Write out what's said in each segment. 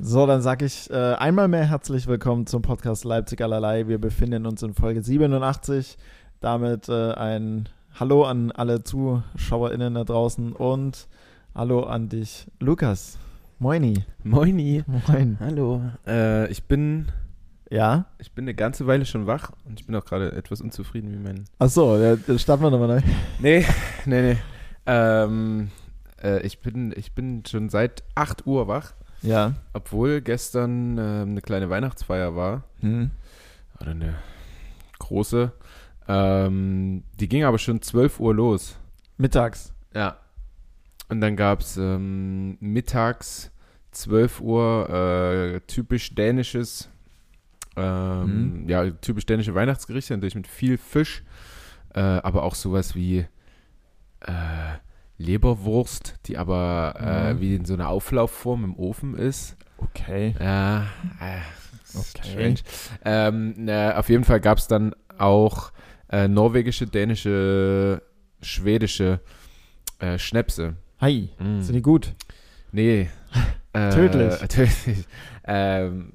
So, dann sage ich äh, einmal mehr herzlich willkommen zum Podcast Leipzig allerlei. Wir befinden uns in Folge 87. Damit äh, ein Hallo an alle ZuschauerInnen da draußen und Hallo an dich, Lukas. Moini. Moini. Moin. Hallo. Äh, ich bin Ja? ich bin eine ganze Weile schon wach und ich bin auch gerade etwas unzufrieden wie mein. Achso, ja, dann starten wir nochmal neu. Nee, nee, nee. Ähm, äh, ich bin ich bin schon seit 8 Uhr wach, Ja. obwohl gestern ähm, eine kleine Weihnachtsfeier war Hm. oder eine große. Ähm, die ging aber schon 12 Uhr los. Mittags. Ja. Und dann gab es ähm, mittags 12 Uhr äh, typisch dänisches, ähm, ja, typisch dänische Weihnachtsgerichte, natürlich mit viel Fisch, äh, aber auch sowas wie äh, Leberwurst, die aber äh, Mhm. wie in so einer Auflaufform im Ofen ist. Okay. Ja, äh, Okay. strange. Ähm, na, auf jeden Fall gab es dann auch äh, norwegische, dänische, schwedische äh, Schnäpse. Hi. Mm. Sind die gut? Nee. Äh, Tödlich. tödlich. Ähm,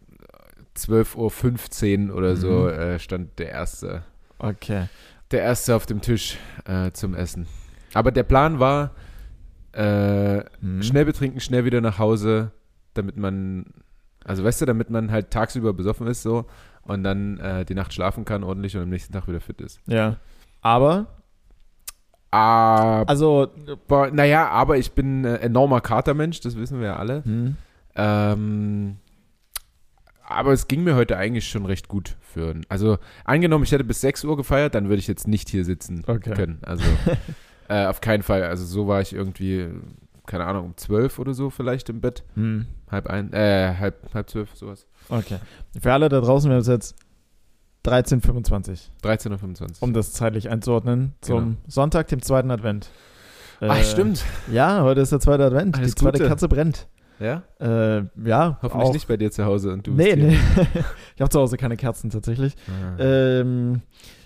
12.15 Uhr oder so Mhm. äh, stand der erste, Okay. der erste auf dem Tisch äh, zum Essen. Aber der Plan war, äh, Hm. schnell betrinken, schnell wieder nach Hause, damit man, also weißt du, damit man halt tagsüber besoffen ist so und dann äh, die Nacht schlafen kann ordentlich und am nächsten Tag wieder fit ist. Ja. Aber, Aber, also, naja, aber ich bin äh, enormer Katermensch, das wissen wir ja alle. hm. Ähm, aber es ging mir heute eigentlich schon recht gut für. Also angenommen, ich hätte bis 6 Uhr gefeiert, dann würde ich jetzt nicht hier sitzen Okay. können. Also äh, auf keinen Fall. Also so war ich irgendwie, keine Ahnung, um 12 oder so vielleicht im Bett. Hm. Halb ein, äh, halb, halb zwölf, sowas. Okay. Für alle da draußen, wir haben es jetzt 13.25 13.25 Uhr. um das zeitlich einzuordnen, zum Genau. Sonntag, dem zweiten Advent. Ach, Äh, stimmt. Ja, heute ist der zweite Advent. Alles die zweite Gute. Katze brennt. Ja? Äh, ja, Hoffentlich auch. nicht bei dir zu Hause und du Nee, nee. ich habe zu Hause keine Kerzen tatsächlich. Ah. Ähm,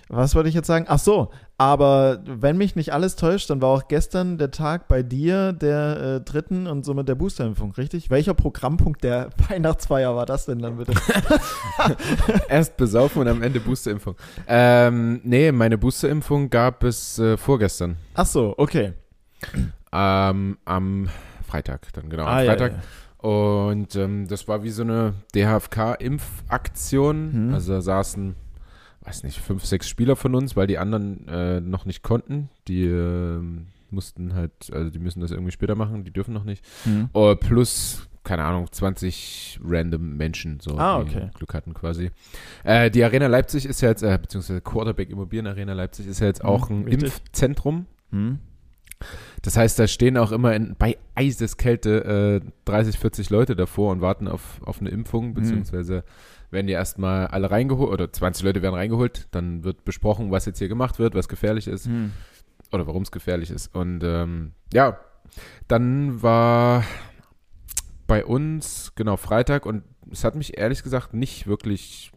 was wollte ich jetzt sagen? Ach so, aber wenn mich nicht alles täuscht, dann war auch gestern der Tag bei dir der äh, dritten und somit der Boosterimpfung, richtig? Welcher Programmpunkt der Weihnachtsfeier war das denn dann bitte? Erst besaufen und am Ende Boosterimpfung. Ähm, nee, meine Boosterimpfung gab es äh, vorgestern. Ach so, okay. Ähm, am Freitag dann, genau. Ah, am ja, Freitag. ja. Und ähm, das war wie so eine DHFK-Impfaktion. Mhm. Also da saßen, weiß nicht, fünf, sechs Spieler von uns, weil die anderen äh, noch nicht konnten. Die ähm, mussten halt, also die müssen das irgendwie später machen, die dürfen noch nicht. Hm. Oh, plus, keine Ahnung, 20 random Menschen, so Ah, die okay. Glück hatten quasi. Äh, die Arena Leipzig ist ja jetzt, äh, beziehungsweise Quarterback Immobilien Arena Leipzig ist ja jetzt Mhm, auch ein richtig. Impfzentrum. Hm. Das heißt, da stehen auch immer in, bei Eiseskälte äh, 30, 40 Leute davor und warten auf, auf eine Impfung, beziehungsweise werden die erstmal alle reingeholt, oder 20 Leute werden reingeholt, dann wird besprochen, was jetzt hier gemacht wird, was gefährlich ist Hm. oder warum es gefährlich ist. Und ähm, ja, dann war bei uns, genau, Freitag und es hat mich ehrlich gesagt nicht wirklich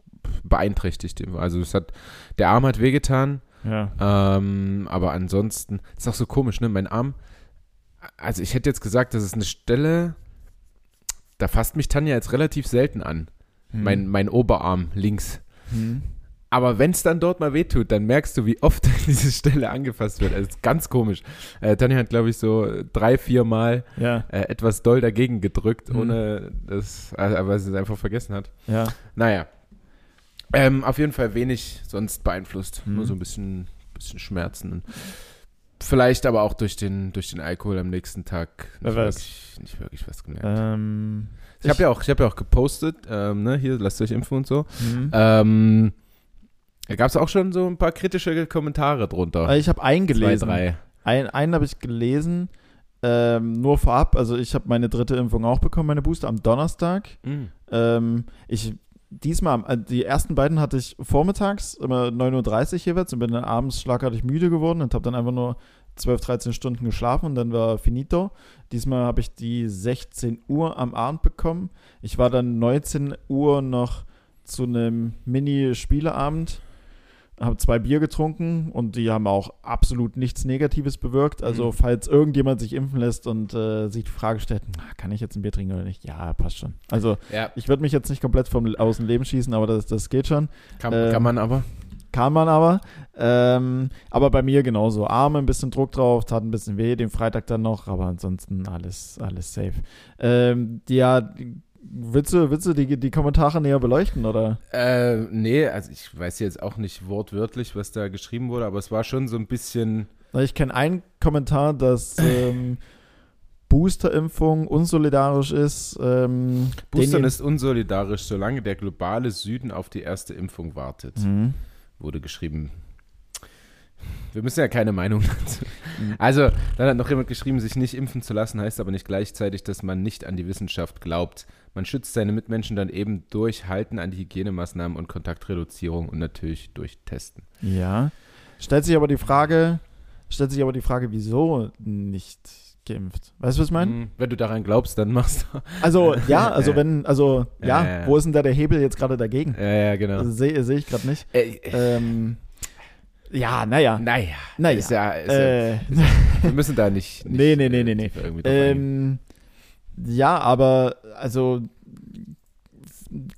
beeinträchtigt. Also es hat, der Arm hat wehgetan, Ja. ähm, aber ansonsten, ist auch so komisch, ne? Mein Arm, also ich hätte jetzt gesagt, das ist eine Stelle, da fasst mich Tanja jetzt relativ selten an. Hm. Mein, mein Oberarm links. Hm. Aber wenn es dann dort mal wehtut, dann merkst du, wie oft diese Stelle angefasst wird. Also, ganz komisch. Äh, Tanja hat, glaube ich, so drei, vier Mal Ja, äh, etwas doll dagegen gedrückt, Mhm. ohne das, also, aber sie es einfach vergessen hat. ja. Naja. Ähm, auf jeden Fall wenig sonst beeinflusst. Mhm. Nur so ein bisschen, bisschen Schmerzen. Vielleicht aber auch durch den, durch den Alkohol am nächsten Tag nicht, wirklich, nicht wirklich was gemerkt. Ähm, ich habe ja, auch- ich hab ja auch gepostet, ähm, ne, hier, lasst euch impfen und so. hm. Ähm, da gab es auch schon so ein paar kritische Kommentare drunter. Äh, Ich habe eingelesen. Zwei, drei. Ein, einen habe ich gelesen, ähm, nur vorab. Also ich habe meine dritte Impfung auch bekommen, meine Booster am Donnerstag. Mhm. Ähm, ich diesmal, äh, die ersten beiden hatte ich vormittags, immer 9.30 Uhr jeweils und bin dann abends schlagartig müde geworden und habe dann einfach nur 12, 13 Stunden geschlafen und dann war finito. Diesmal habe ich die 16 Uhr am Abend bekommen. Ich war dann 19 Uhr noch zu einem Mini-Spieleabend habe zwei Bier getrunken und die haben auch absolut nichts Negatives bewirkt. Also, Mhm. falls irgendjemand sich impfen lässt und äh, sich die Frage stellt, "Na, kann ich jetzt ein Bier trinken oder nicht? Ja, passt schon. Also, Ja, ich würde mich jetzt nicht komplett vom, aus dem Leben schießen, aber das, das geht schon. kann, Ähm, kann man aber. Kann man aber. Ähm, aber bei mir genauso. Arme, ein bisschen Druck drauf, tat ein bisschen weh, den Freitag dann noch, aber ansonsten alles, alles safe. Ähm, ja, willst du, willst du die, die Kommentare näher beleuchten, oder? Äh, nee, also ich weiß jetzt auch nicht wortwörtlich, was da geschrieben wurde, aber es war schon so ein bisschen. Ich kenne einen Kommentar, dass ähm, Boosterimpfung unsolidarisch ist. Ähm, Boostern ist unsolidarisch, solange der globale Süden auf die erste Impfung wartet, Mhm. Wurde geschrieben. Wir müssen ja keine Meinung dazu. Also, dann hat noch jemand geschrieben, sich nicht impfen zu lassen, heißt aber nicht gleichzeitig, dass man nicht an die Wissenschaft glaubt. Man schützt seine Mitmenschen dann eben durch Halten an die Hygienemaßnahmen und Kontaktreduzierung und natürlich durch Testen. Ja. Stellt sich aber die Frage, stellt sich aber die Frage, wieso nicht geimpft? Weißt du, was ich meine? Mhm. Wenn du daran glaubst, dann machst du. Also, ja, also wenn, also, ja, Ja, ja, wo ist denn da der Hebel jetzt gerade dagegen? Ja, ja, genau. Also, Sehe seh ich gerade nicht. Äh, äh, Ähm, ja, naja. naja, Naja. Ist ja, ist Äh, wir müssen da nicht. nicht Nee, nee, nee, äh, nee, nee. eingehen. ähm, ja, aber, also,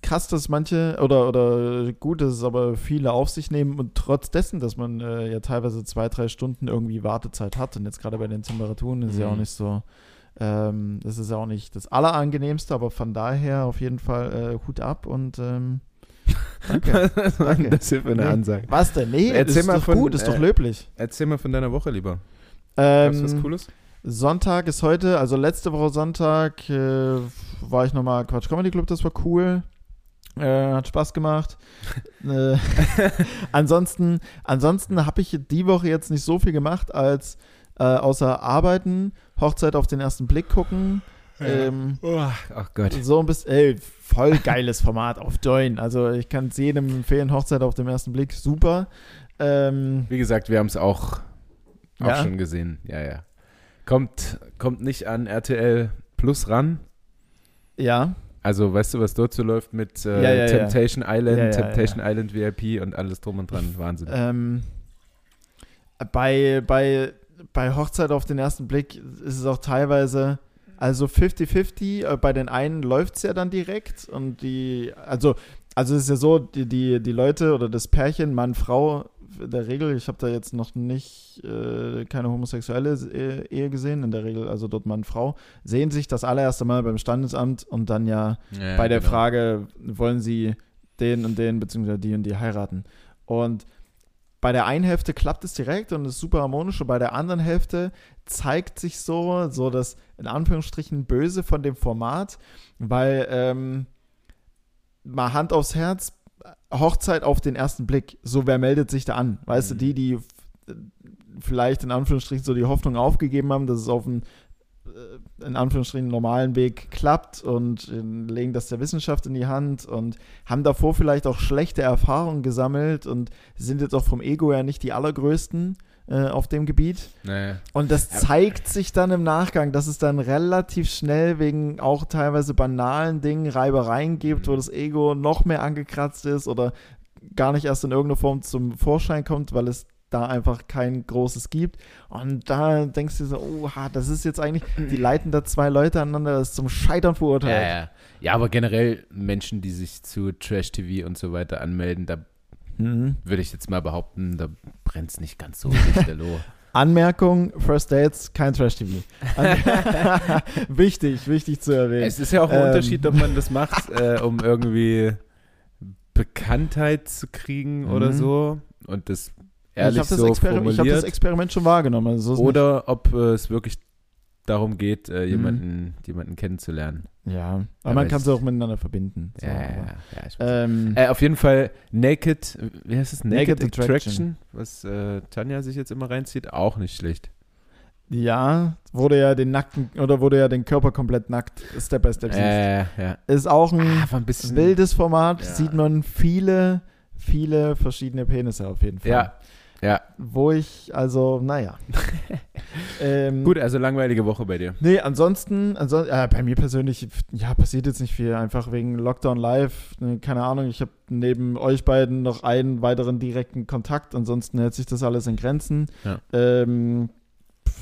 krass, dass manche, oder, oder gut, dass es aber viele auf sich nehmen und trotz dessen, dass man äh, ja teilweise zwei, drei Stunden irgendwie Wartezeit hat und jetzt gerade bei den Temperaturen ist es ja auch Mhm. nicht so, ähm, das ist ja auch nicht das Allerangenehmste, aber von daher auf jeden Fall äh, Hut ab und ähm, danke. Danke. das hier für eine Nee. Ansage? Was denn? Nee, Erzähl ist mal doch von, gut, ist doch äh, löblich. Erzähl mal von deiner Woche lieber. Gab's was Ähm, Cooles? Sonntag ist heute, also letzte Woche Sonntag äh, war ich nochmal Quatsch Comedy Club, das war cool. Äh, hat Spaß gemacht. äh, ansonsten ansonsten habe ich die Woche jetzt nicht so viel gemacht, als äh, außer arbeiten, Hochzeit auf den ersten Blick gucken. Ähm, Oh, ach Gott. so ein bisschen, ey, voll geiles Format auf Join. Also ich kann es jedem empfehlen, Hochzeit auf den ersten Blick, super. Ähm, Wie gesagt, wir haben es auch, auch Ja? schon gesehen. Ja, ja. Kommt, kommt nicht an RTL Plus ran. ja, Also, weißt du, was dort so läuft mit äh, Ja, ja. Temptation Island, Ja, ja, Temptation Island VIP und alles drum und dran. Wahnsinn. Ähm, bei, bei, bei Hochzeit auf den ersten Blick ist es auch teilweise, also 50-50, äh, bei den einen läuft es ja dann direkt und die, also, also es ist ja so, die, die, die Leute oder das Pärchen, Mann, Frau, in der Regel, ich habe da jetzt noch nicht äh, keine homosexuelle Ehe gesehen, in der Regel, also dort Mann, Frau, sehen sich das allererste Mal beim Standesamt und dann ja Ja, bei der genau. Frage, wollen sie den und den beziehungsweise die und die heiraten. Und bei der einen Hälfte klappt es direkt und ist super harmonisch und bei der anderen Hälfte zeigt sich so, so das in Anführungsstrichen Böse von dem Format, weil ähm, mal Hand aufs Herz, Hochzeit auf den ersten Blick, so wer meldet sich da an? Weißt Mhm. du, die, die f- vielleicht in Anführungsstrichen so die Hoffnung aufgegeben haben, dass es auf einen äh, in Anführungsstrichen normalen Weg klappt und äh, legen das der Wissenschaft in die Hand und haben davor vielleicht auch schlechte Erfahrungen gesammelt und sind jetzt auch vom Ego her nicht die allergrößten äh, auf dem Gebiet. Naja. Und das Ja. zeigt sich dann im Nachgang, dass es dann relativ schnell wegen auch teilweise banalen Dingen Reibereien gibt, Mhm. wo das Ego noch mehr angekratzt ist oder gar nicht erst in irgendeiner Form zum Vorschein kommt, weil es da einfach kein großes gibt. Und da denkst du so, oha, das ist jetzt eigentlich, die leiten da zwei Leute aneinander, das ist zum Scheitern Ja, verurteilt. ja. ja, aber generell Menschen, die sich zu Trash-TV und so weiter anmelden, da Mhm. würde ich jetzt mal behaupten, da brennt es nicht ganz so lichterloh. Anmerkung, First Dates, kein Trash-TV. wichtig, wichtig zu erwähnen. es ist ja auch ein Ähm. Unterschied, ob man das macht, äh, um irgendwie Bekanntheit zu kriegen oder Mhm. so und das ich ehrlich habe das, so Exper ich hab das formuliert. Experiment schon wahrgenommen. Also so oder ob äh, es wirklich darum geht, Mhm. äh, jemanden, jemanden kennenzulernen. Ja, aber Ja, man kann es auch miteinander verbinden. So, ja, ja, ja, ja. Ähm, Äh, auf jeden Fall Naked, wie heißt es? Naked, Naked Attraction, Attraction. was äh, Tanja sich jetzt immer reinzieht, auch nicht schlecht. ja, wurde ja den nackten oder wurde ja den Körper komplett nackt Step by Step. Äh, ja. Ist auch ein Ah, ein bisschen wildes Format, Ja. sieht man viele, viele verschiedene Penisse auf jeden Fall. Ja. Ja. Wo ich, also, naja. ähm, Gut, also langweilige Woche bei dir. Nee, ansonsten, ansonsten äh, bei mir persönlich, ja, passiert jetzt nicht viel. Einfach wegen Lockdown Live. Ne, keine Ahnung, ich habe neben euch beiden noch einen weiteren direkten Kontakt. Ansonsten hält sich das alles in Grenzen. Ja. Ähm,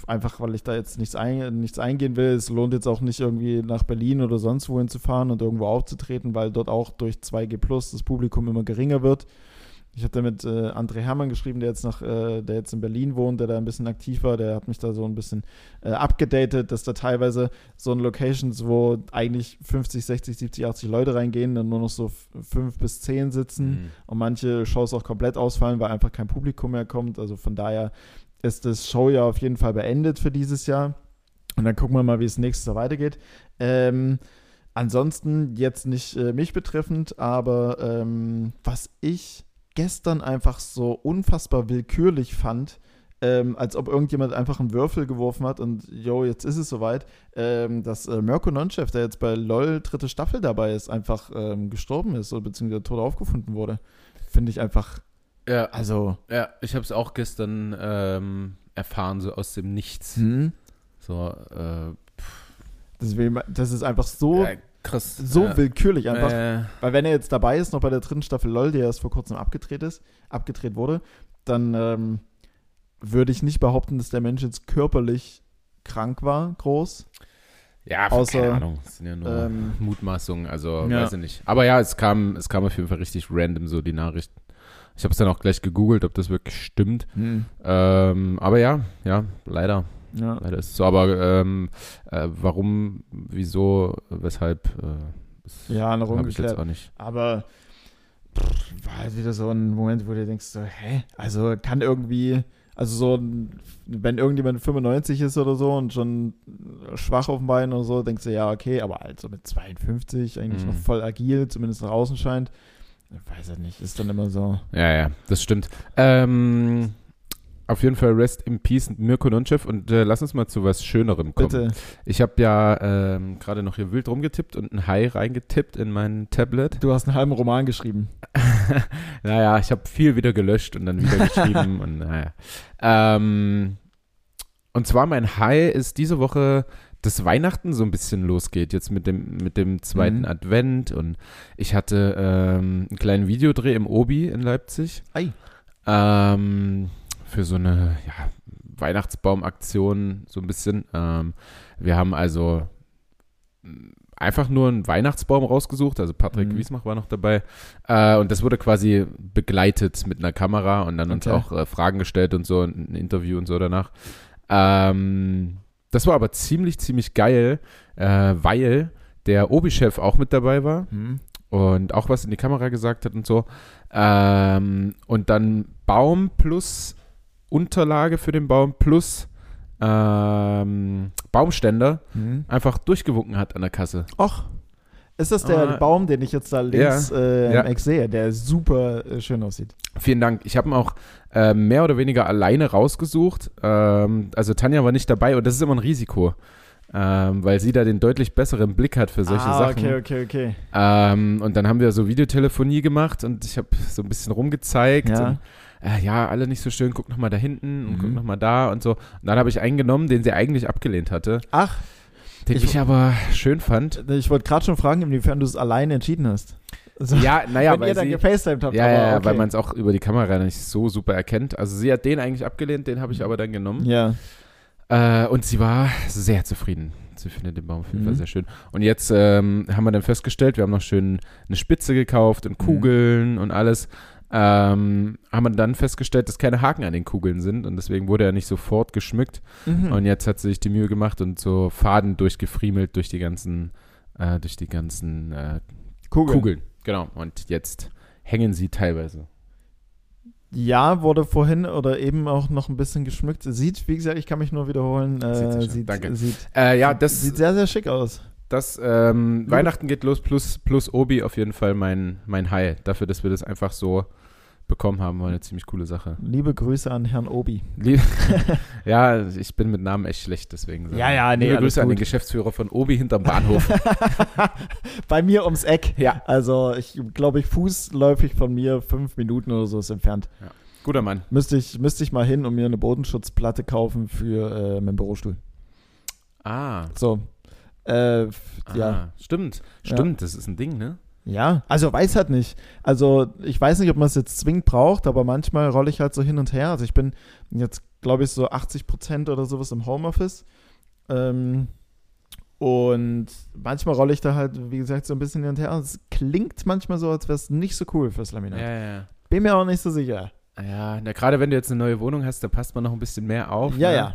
einfach, weil ich da jetzt nichts, ein, nichts eingehen will. Es lohnt jetzt auch nicht irgendwie nach Berlin oder sonst wohin zu fahren und irgendwo aufzutreten, weil dort auch durch 2G Plus das Publikum immer geringer wird. Ich hatte mit äh, André Hermann geschrieben, der jetzt nach, äh, der jetzt in Berlin wohnt, der da ein bisschen aktiv war, der hat mich da so ein bisschen äh, abgedatet, dass da teilweise so in Locations, wo eigentlich 50, 60, 70, 80 Leute reingehen, dann nur noch so fünf bis zehn sitzen Mhm. und manche Shows auch komplett ausfallen, weil einfach kein Publikum mehr kommt. Also von daher ist das Showjahr auf jeden Fall beendet für dieses Jahr. Und dann gucken wir mal, wie es nächstes Jahr weitergeht. Ähm, ansonsten jetzt nicht äh, mich betreffend, aber ähm, was ich gestern einfach so unfassbar willkürlich fand, ähm, als ob irgendjemand einfach einen Würfel geworfen hat und jo, jetzt ist es soweit, ähm, dass äh, Mirko Nonchef, der jetzt bei LOL dritte Staffel dabei ist, einfach ähm, gestorben ist oder beziehungsweise tot aufgefunden wurde. Finde ich einfach, Ja, also, ja ich habe es auch gestern ähm, erfahren, so aus dem Nichts. hm, So, äh, deswegen, das ist einfach so, ja, krass. so ja. willkürlich einfach. Äh, Weil wenn er jetzt dabei ist, noch bei der dritten Staffel LOL, die erst vor kurzem abgedreht ist, abgedreht wurde, dann ähm, würde ich nicht behaupten, dass der Mensch jetzt körperlich krank war, groß. ja, außer, keine Ahnung. Das sind ja nur ähm, Mutmaßungen, also ja. weiß ich nicht. Aber ja, es kam, es kam auf jeden Fall richtig random so die Nachricht. Ich habe es dann auch gleich gegoogelt, ob das wirklich stimmt. Ähm, aber ja, ja, leider. Ja. Leider ist es so. Aber ähm, äh, warum, wieso, weshalb, äh, Ja, noch ungeklärt. auch nicht. Aber pff, war halt wieder so ein Moment, wo du denkst, so, hä? Also kann irgendwie, also so, wenn irgendjemand 95 ist oder so und schon schwach auf dem Bein oder so, denkst du, ja, okay, aber halt so mit 52 eigentlich Mhm. noch voll agil, zumindest nach außen scheint. Ich weiß ja nicht, ist dann immer so. Ja, ja, das stimmt. Ähm, auf jeden Fall Rest in Peace, Mirko Nonchev. Und äh, lass uns mal zu was Schönerem kommen. Bitte. Ich habe ja ähm, gerade noch hier wild rumgetippt und ein Hai reingetippt in mein Tablet. Du hast einen halben Roman geschrieben. naja, ich habe viel wieder gelöscht und dann wieder geschrieben und naja. Ähm, und zwar mein High ist diese Woche, dass Weihnachten so ein bisschen losgeht, jetzt mit dem, mit dem zweiten Mhm. Advent und ich hatte ähm, einen kleinen Videodreh im Obi in Leipzig. Ei. Ähm, für so eine ja, Weihnachtsbaumaktion so ein bisschen. Ähm, wir haben also mh, einfach nur einen Weihnachtsbaum rausgesucht, also Patrick Mhm. Wiesmach war noch dabei. Äh, und das wurde quasi begleitet mit einer Kamera und dann uns Okay. auch äh, Fragen gestellt und so, ein Interview und so danach. Ähm, das war aber ziemlich, ziemlich geil, äh, weil der Obi-Chef auch mit dabei war und auch was in die Kamera gesagt hat und so. Ähm, und dann Baum plus Unterlage für den Baum plus ähm, Baumständer Mhm. einfach durchgewunken hat an der Kasse. Och, ist das der Ah. Baum, den ich jetzt da links Ja. äh, Ja. sehe, der super äh, schön aussieht? Vielen Dank. Ich habe ihn auch äh, mehr oder weniger alleine rausgesucht. Ähm, also Tanja war nicht dabei und das ist immer ein Risiko, ähm, weil sie da den deutlich besseren Blick hat für solche ah, Sachen. okay, okay, okay. Ähm, und dann haben wir so Videotelefonie gemacht und ich habe so ein bisschen rumgezeigt. Ja. Und, äh, ja, alle nicht so schön, guck noch mal da hinten und Mhm. guck noch mal da und so. Und dann habe ich einen genommen, den sie eigentlich abgelehnt hatte, Ach, den Ich- ich, aber schön fand. ich wollte gerade schon fragen, inwiefern du es alleine entschieden hast. Also, Ja, naja, weil ihr dann sie, gefacetimed habt. ja, aber ja, okay. weil man es auch über die Kamera nicht so super erkennt. Also sie hat den eigentlich abgelehnt, den habe ich aber dann genommen. Ja, Äh, und sie war sehr zufrieden. Sie findet den Baum auf jeden Mhm. Fall sehr schön. Und jetzt ähm, haben wir dann festgestellt, wir haben noch schön eine Spitze gekauft Mhm. und Kugeln und alles. Ähm, haben wir dann festgestellt, dass keine Haken an den Kugeln sind und deswegen wurde er nicht sofort geschmückt. mhm. Und jetzt hat sie sich die Mühe gemacht und so Faden durchgefriemelt durch die ganzen, äh, durch die ganzen äh, Kugeln. Kugeln. Genau. Und jetzt hängen sie teilweise. Ja, wurde vorhin oder eben auch noch ein bisschen geschmückt. Sieht, wie gesagt, ich kann mich nur wiederholen, äh, Sieht Danke. Sieht, Äh, ja, das, sieht sehr, sehr schick aus. Das ähm. Weihnachten geht los plus, plus Obi auf jeden Fall mein, mein High. Dafür, dass wir das einfach so bekommen haben, war eine ziemlich coole Sache. Liebe Grüße an Herrn Obi. Lieb ja, ich bin mit Namen echt schlecht, deswegen. Ja, ja, nee, Liebe Grüße an den gut. Geschäftsführer von Obi hinterm Bahnhof. Bei mir ums Eck. ja. Also ich glaube, ich fußläufig von mir fünf Minuten oder so ist entfernt. Guter Mann. Müsste ich, müsste ich mal hin und mir eine Bodenschutzplatte kaufen für äh, meinen Bürostuhl. Ah. So. Äh, ah. ja. Stimmt. Ja. Stimmt, das ist ein Ding, ne? Ja, also weiß halt nicht. Also ich weiß nicht, ob man es jetzt zwingend braucht, aber manchmal rolle ich halt so hin und her. Also ich bin jetzt, glaube ich, so 80 Prozent oder sowas im Homeoffice. Ähm, und manchmal rolle ich da halt, wie gesagt, so ein bisschen hin und her. Es klingt manchmal so, als wäre es nicht so cool fürs Laminat. Ja, ja. Bin mir auch nicht so sicher. Ja, na, gerade wenn du jetzt eine neue Wohnung hast, da passt man noch ein bisschen mehr auf. Ja, ne? ja.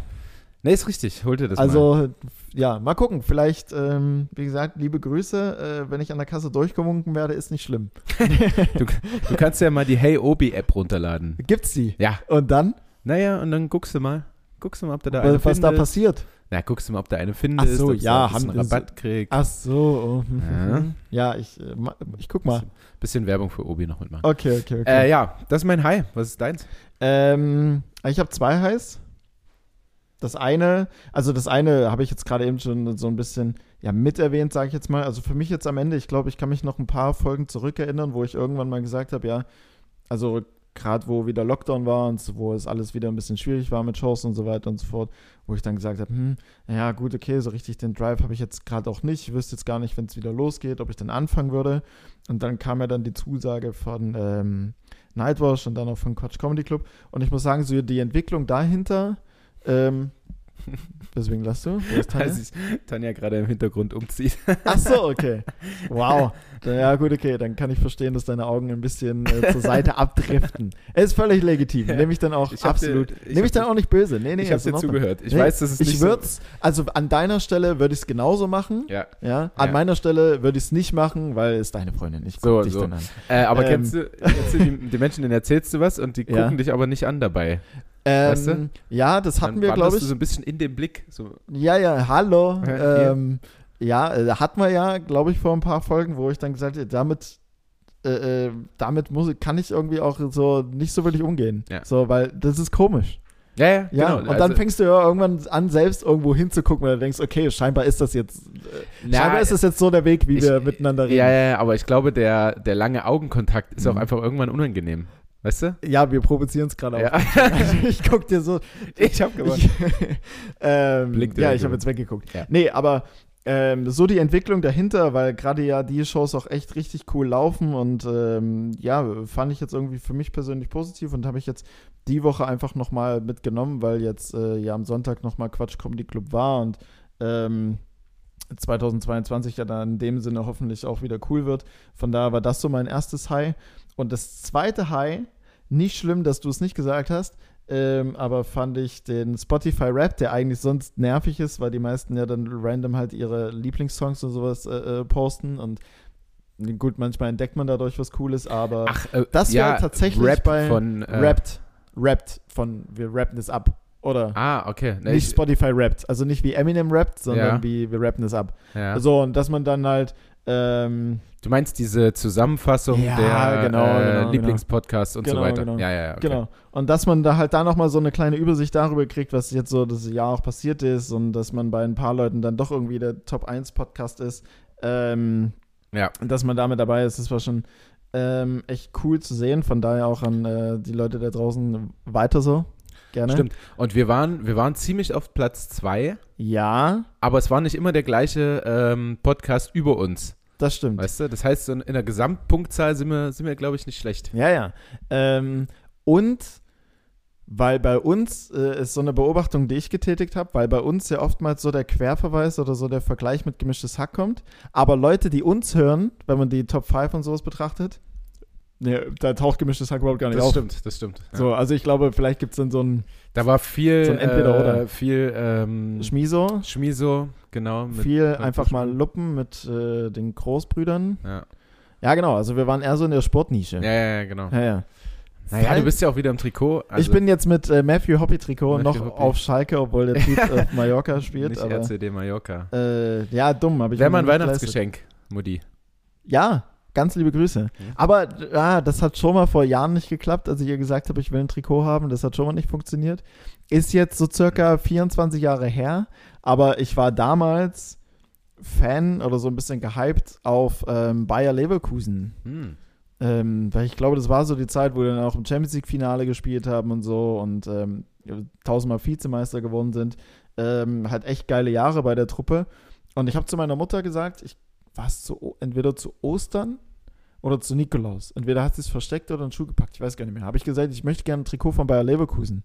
Nee, ist richtig. Hol dir das mal. Also, ja, mal gucken. Vielleicht, ähm, wie gesagt, liebe Grüße. Äh, wenn ich an der Kasse durchgewunken werde, ist nicht schlimm. Du kannst ja mal die Hey Obi App runterladen. Gibt's die? Ja. Und dann? Naja, und dann guckst du mal. Guckst du mal, ob du da Was, eine was da findest. passiert? Na, guckst du mal, ob da eine findest. Ach so, ob du ja, bisschen haben- Rabatt kriegst. Ach so. oh, Ja. Ja, ich, äh, ich guck mal. Bisschen Werbung für Obi noch mitmachen. Okay, okay, okay. Äh, ja, das ist mein High. Was ist deins? Ähm, ich habe zwei Highs. Das eine, also das eine habe ich jetzt gerade eben schon so ein bisschen ja mit erwähnt, sage ich jetzt mal. Also für mich jetzt am Ende, ich glaube, ich kann mich noch ein paar Folgen zurückerinnern, wo ich irgendwann mal gesagt habe, ja, also gerade wo wieder Lockdown war und wo es alles wieder ein bisschen schwierig war mit Shows und so weiter und so fort, wo ich dann gesagt habe, hm, ja gut, okay, so richtig den Drive habe ich jetzt gerade auch nicht. Ich wüsste jetzt gar nicht, wenn es wieder losgeht, ob ich dann anfangen würde. Und dann kam ja dann die Zusage von ähm, Nightwash und dann auch von Quatsch Comedy Club. Und ich muss sagen, so die Entwicklung dahinter, ähm, deswegen lachst du? Wer ist Tanja? Ich Tanja gerade im Hintergrund umzieht. Ach so, okay. Wow. Ja, gut, okay. Dann kann ich verstehen, dass deine Augen ein bisschen äh, zur Seite abdriften. Ist völlig legitim. Ja. Nehme ich dann auch Ich absolut. dir- ich Nehme ich dann auch nicht böse. Nee, nee, ich habe dir zugehört. Ich Nee, weiß, dass es Ich nicht würde also an deiner Stelle würde ich es genauso machen. Ja. Ja, an Ja. meiner Stelle würde ich es nicht machen, weil es deine Freundin. Ich guck So, dich so. dann an. Äh, aber Ähm. kennst du, kennst du die, die Menschen, denen erzählst du was und die Ja. gucken dich aber nicht an dabei. Ähm, Weißt du? Ja, das hatten Dann wir, glaube ich. du so ein bisschen in den Blick. So. Ja, ja, hallo. Ja, ähm, ja, äh, hatten wir ja, glaube ich, vor ein paar Folgen, wo ich dann gesagt habe, damit, äh, äh, damit muss, kann ich irgendwie auch so nicht so wirklich umgehen. Ja. So, weil das ist komisch. Ja, ja, Ja, genau. und Also- dann fängst du ja irgendwann an, selbst irgendwo hinzugucken, weil du denkst, okay, scheinbar ist das jetzt, äh, Na, scheinbar ist das jetzt so der Weg, wie ich- wir miteinander reden. Ja, ja, aber ich glaube, der, der lange Augenkontakt ist auch Mhm. einfach irgendwann unangenehm. Weißt du? Ja, wir provozieren es gerade Ja. auch. Also ich guck dir so. Ich hab gewonnen. Ähm, Blinkt ja, ich habe jetzt weggeguckt. Ja. Nee, aber ähm, so die Entwicklung dahinter, weil gerade ja die Shows auch echt richtig cool laufen und ähm, ja, fand ich jetzt irgendwie für mich persönlich positiv und habe ich jetzt die Woche einfach nochmal mitgenommen, weil jetzt äh, ja am Sonntag nochmal Quatsch Comedy Club war und ähm, 2022 ja dann in dem Sinne hoffentlich auch wieder cool wird. Von daher war das so mein erstes High. Und das zweite High, nicht schlimm, dass du es nicht gesagt hast, ähm, aber fand ich den Spotify Rap, der eigentlich sonst nervig ist, weil die meisten ja dann random halt ihre Lieblingssongs und sowas äh, äh, posten und gut, manchmal entdeckt man dadurch was Cooles, aber Ach, äh, Das wär ja, tatsächlich Rap bei von. Äh, rappt, rappt von wir rappen es ab, oder? Ah, okay. Nee, nicht ich, Spotify rappt, also nicht wie Eminem rappt, sondern Ja. wie wir rappen es ab. ja. So, und dass man dann halt ähm, Du meinst diese Zusammenfassung Ja, der genau, äh, genau, Lieblingspodcasts und Genau, so weiter. genau. Ja, ja, ja. Okay. Genau. Und dass man da halt da nochmal so eine kleine Übersicht darüber kriegt, was jetzt so das Jahr auch passiert ist und dass man bei ein paar Leuten dann doch irgendwie der Top 1 Podcast ist. Ähm, Ja. und dass man damit dabei ist, das war schon ähm, echt cool zu sehen. Von daher auch an äh, die Leute da draußen weiter so. Gerne. Stimmt. Und wir waren, wir waren ziemlich auf Platz zwei, Ja, aber es war nicht immer der gleiche ähm, Podcast über uns. das stimmt. Weißt du? Das heißt, in der Gesamtpunktzahl sind wir, sind wir glaube ich, nicht schlecht. Ja, ja. Ähm, und weil bei uns äh, ist so eine Beobachtung, die ich getätigt habe, weil bei uns ja oftmals so der Querverweis oder so der Vergleich mit gemischtes Hack kommt. Aber Leute, die uns hören, wenn man die Top 5 und sowas betrachtet, nee, da taucht gemischtes Hack überhaupt gar nicht Das auf. stimmt, das stimmt. Ja. So, also ich glaube, vielleicht gibt es dann so ein Da war viel, So ein Entweder-Oder. äh, viel ähm, Schmiso, Schmiso, genau. viel mit einfach mal Luppen mit äh, den Großbrüdern. Ja. Ja, genau, also wir waren eher so in der Sportnische. Ja, ja, genau. ja. ja. Naja, Fall- du bist ja auch wieder im Trikot. Also ich bin jetzt mit äh, Matthew Hoppy Trikot Matthew noch Hoppy. auf Schalke, obwohl der Typ auf Mallorca spielt. nicht aber, RCD Mallorca. äh, ja, dumm, habe ich Wäre mal ein. Weihnachtsgeschenk, Mutti. Ja, ganz liebe Grüße. Aber ah, das hat schon mal vor Jahren nicht geklappt, als ich ihr gesagt habe, ich will ein Trikot haben. Das hat schon mal nicht funktioniert. Ist jetzt so circa 24 Jahre her, aber ich war damals Fan oder so ein bisschen gehypt auf ähm, Bayer Leverkusen. Hm. Ähm, weil ich glaube, das war so die Zeit, wo wir dann auch im Champions League-Finale gespielt haben und so und ähm, tausendmal Vizemeister geworden sind. Ähm, halt echt geile Jahre bei der Truppe. Und ich habe zu meiner Mutter gesagt, ich war es zu, entweder zu Ostern oder zu Nikolaus. Entweder hat sie es versteckt oder einen Schuh gepackt. Ich weiß gar nicht mehr. Habe ich gesagt, ich möchte gerne ein Trikot von Bayer Leverkusen.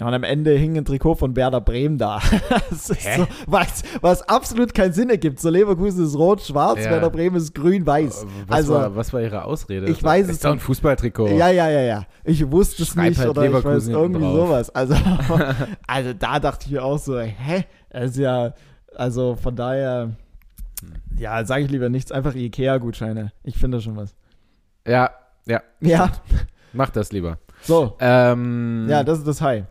Ja, und am Ende hing ein Trikot von Werder Bremen da. das ist so, was, was absolut keinen Sinn ergibt. So Leverkusen ist rot-schwarz, Ja. Werder Bremen ist grün-weiß. Was, Also, war, was war ihre Ausrede? ich weiß es ist doch ein. Fußballtrikot. Ja, ja, ja, ja. Ich wusste es Schreib nicht halt oder ich weiß Leverkusen irgendwie drauf. sowas. Also, also da dachte ich mir auch so, hä? Das ist ja, also von daher. Ja, sage ich lieber nichts, einfach Ikea-Gutscheine. Ich finde schon was. ja, ja. Ja, Mach das lieber. so. Ähm, Ja, das ist das High.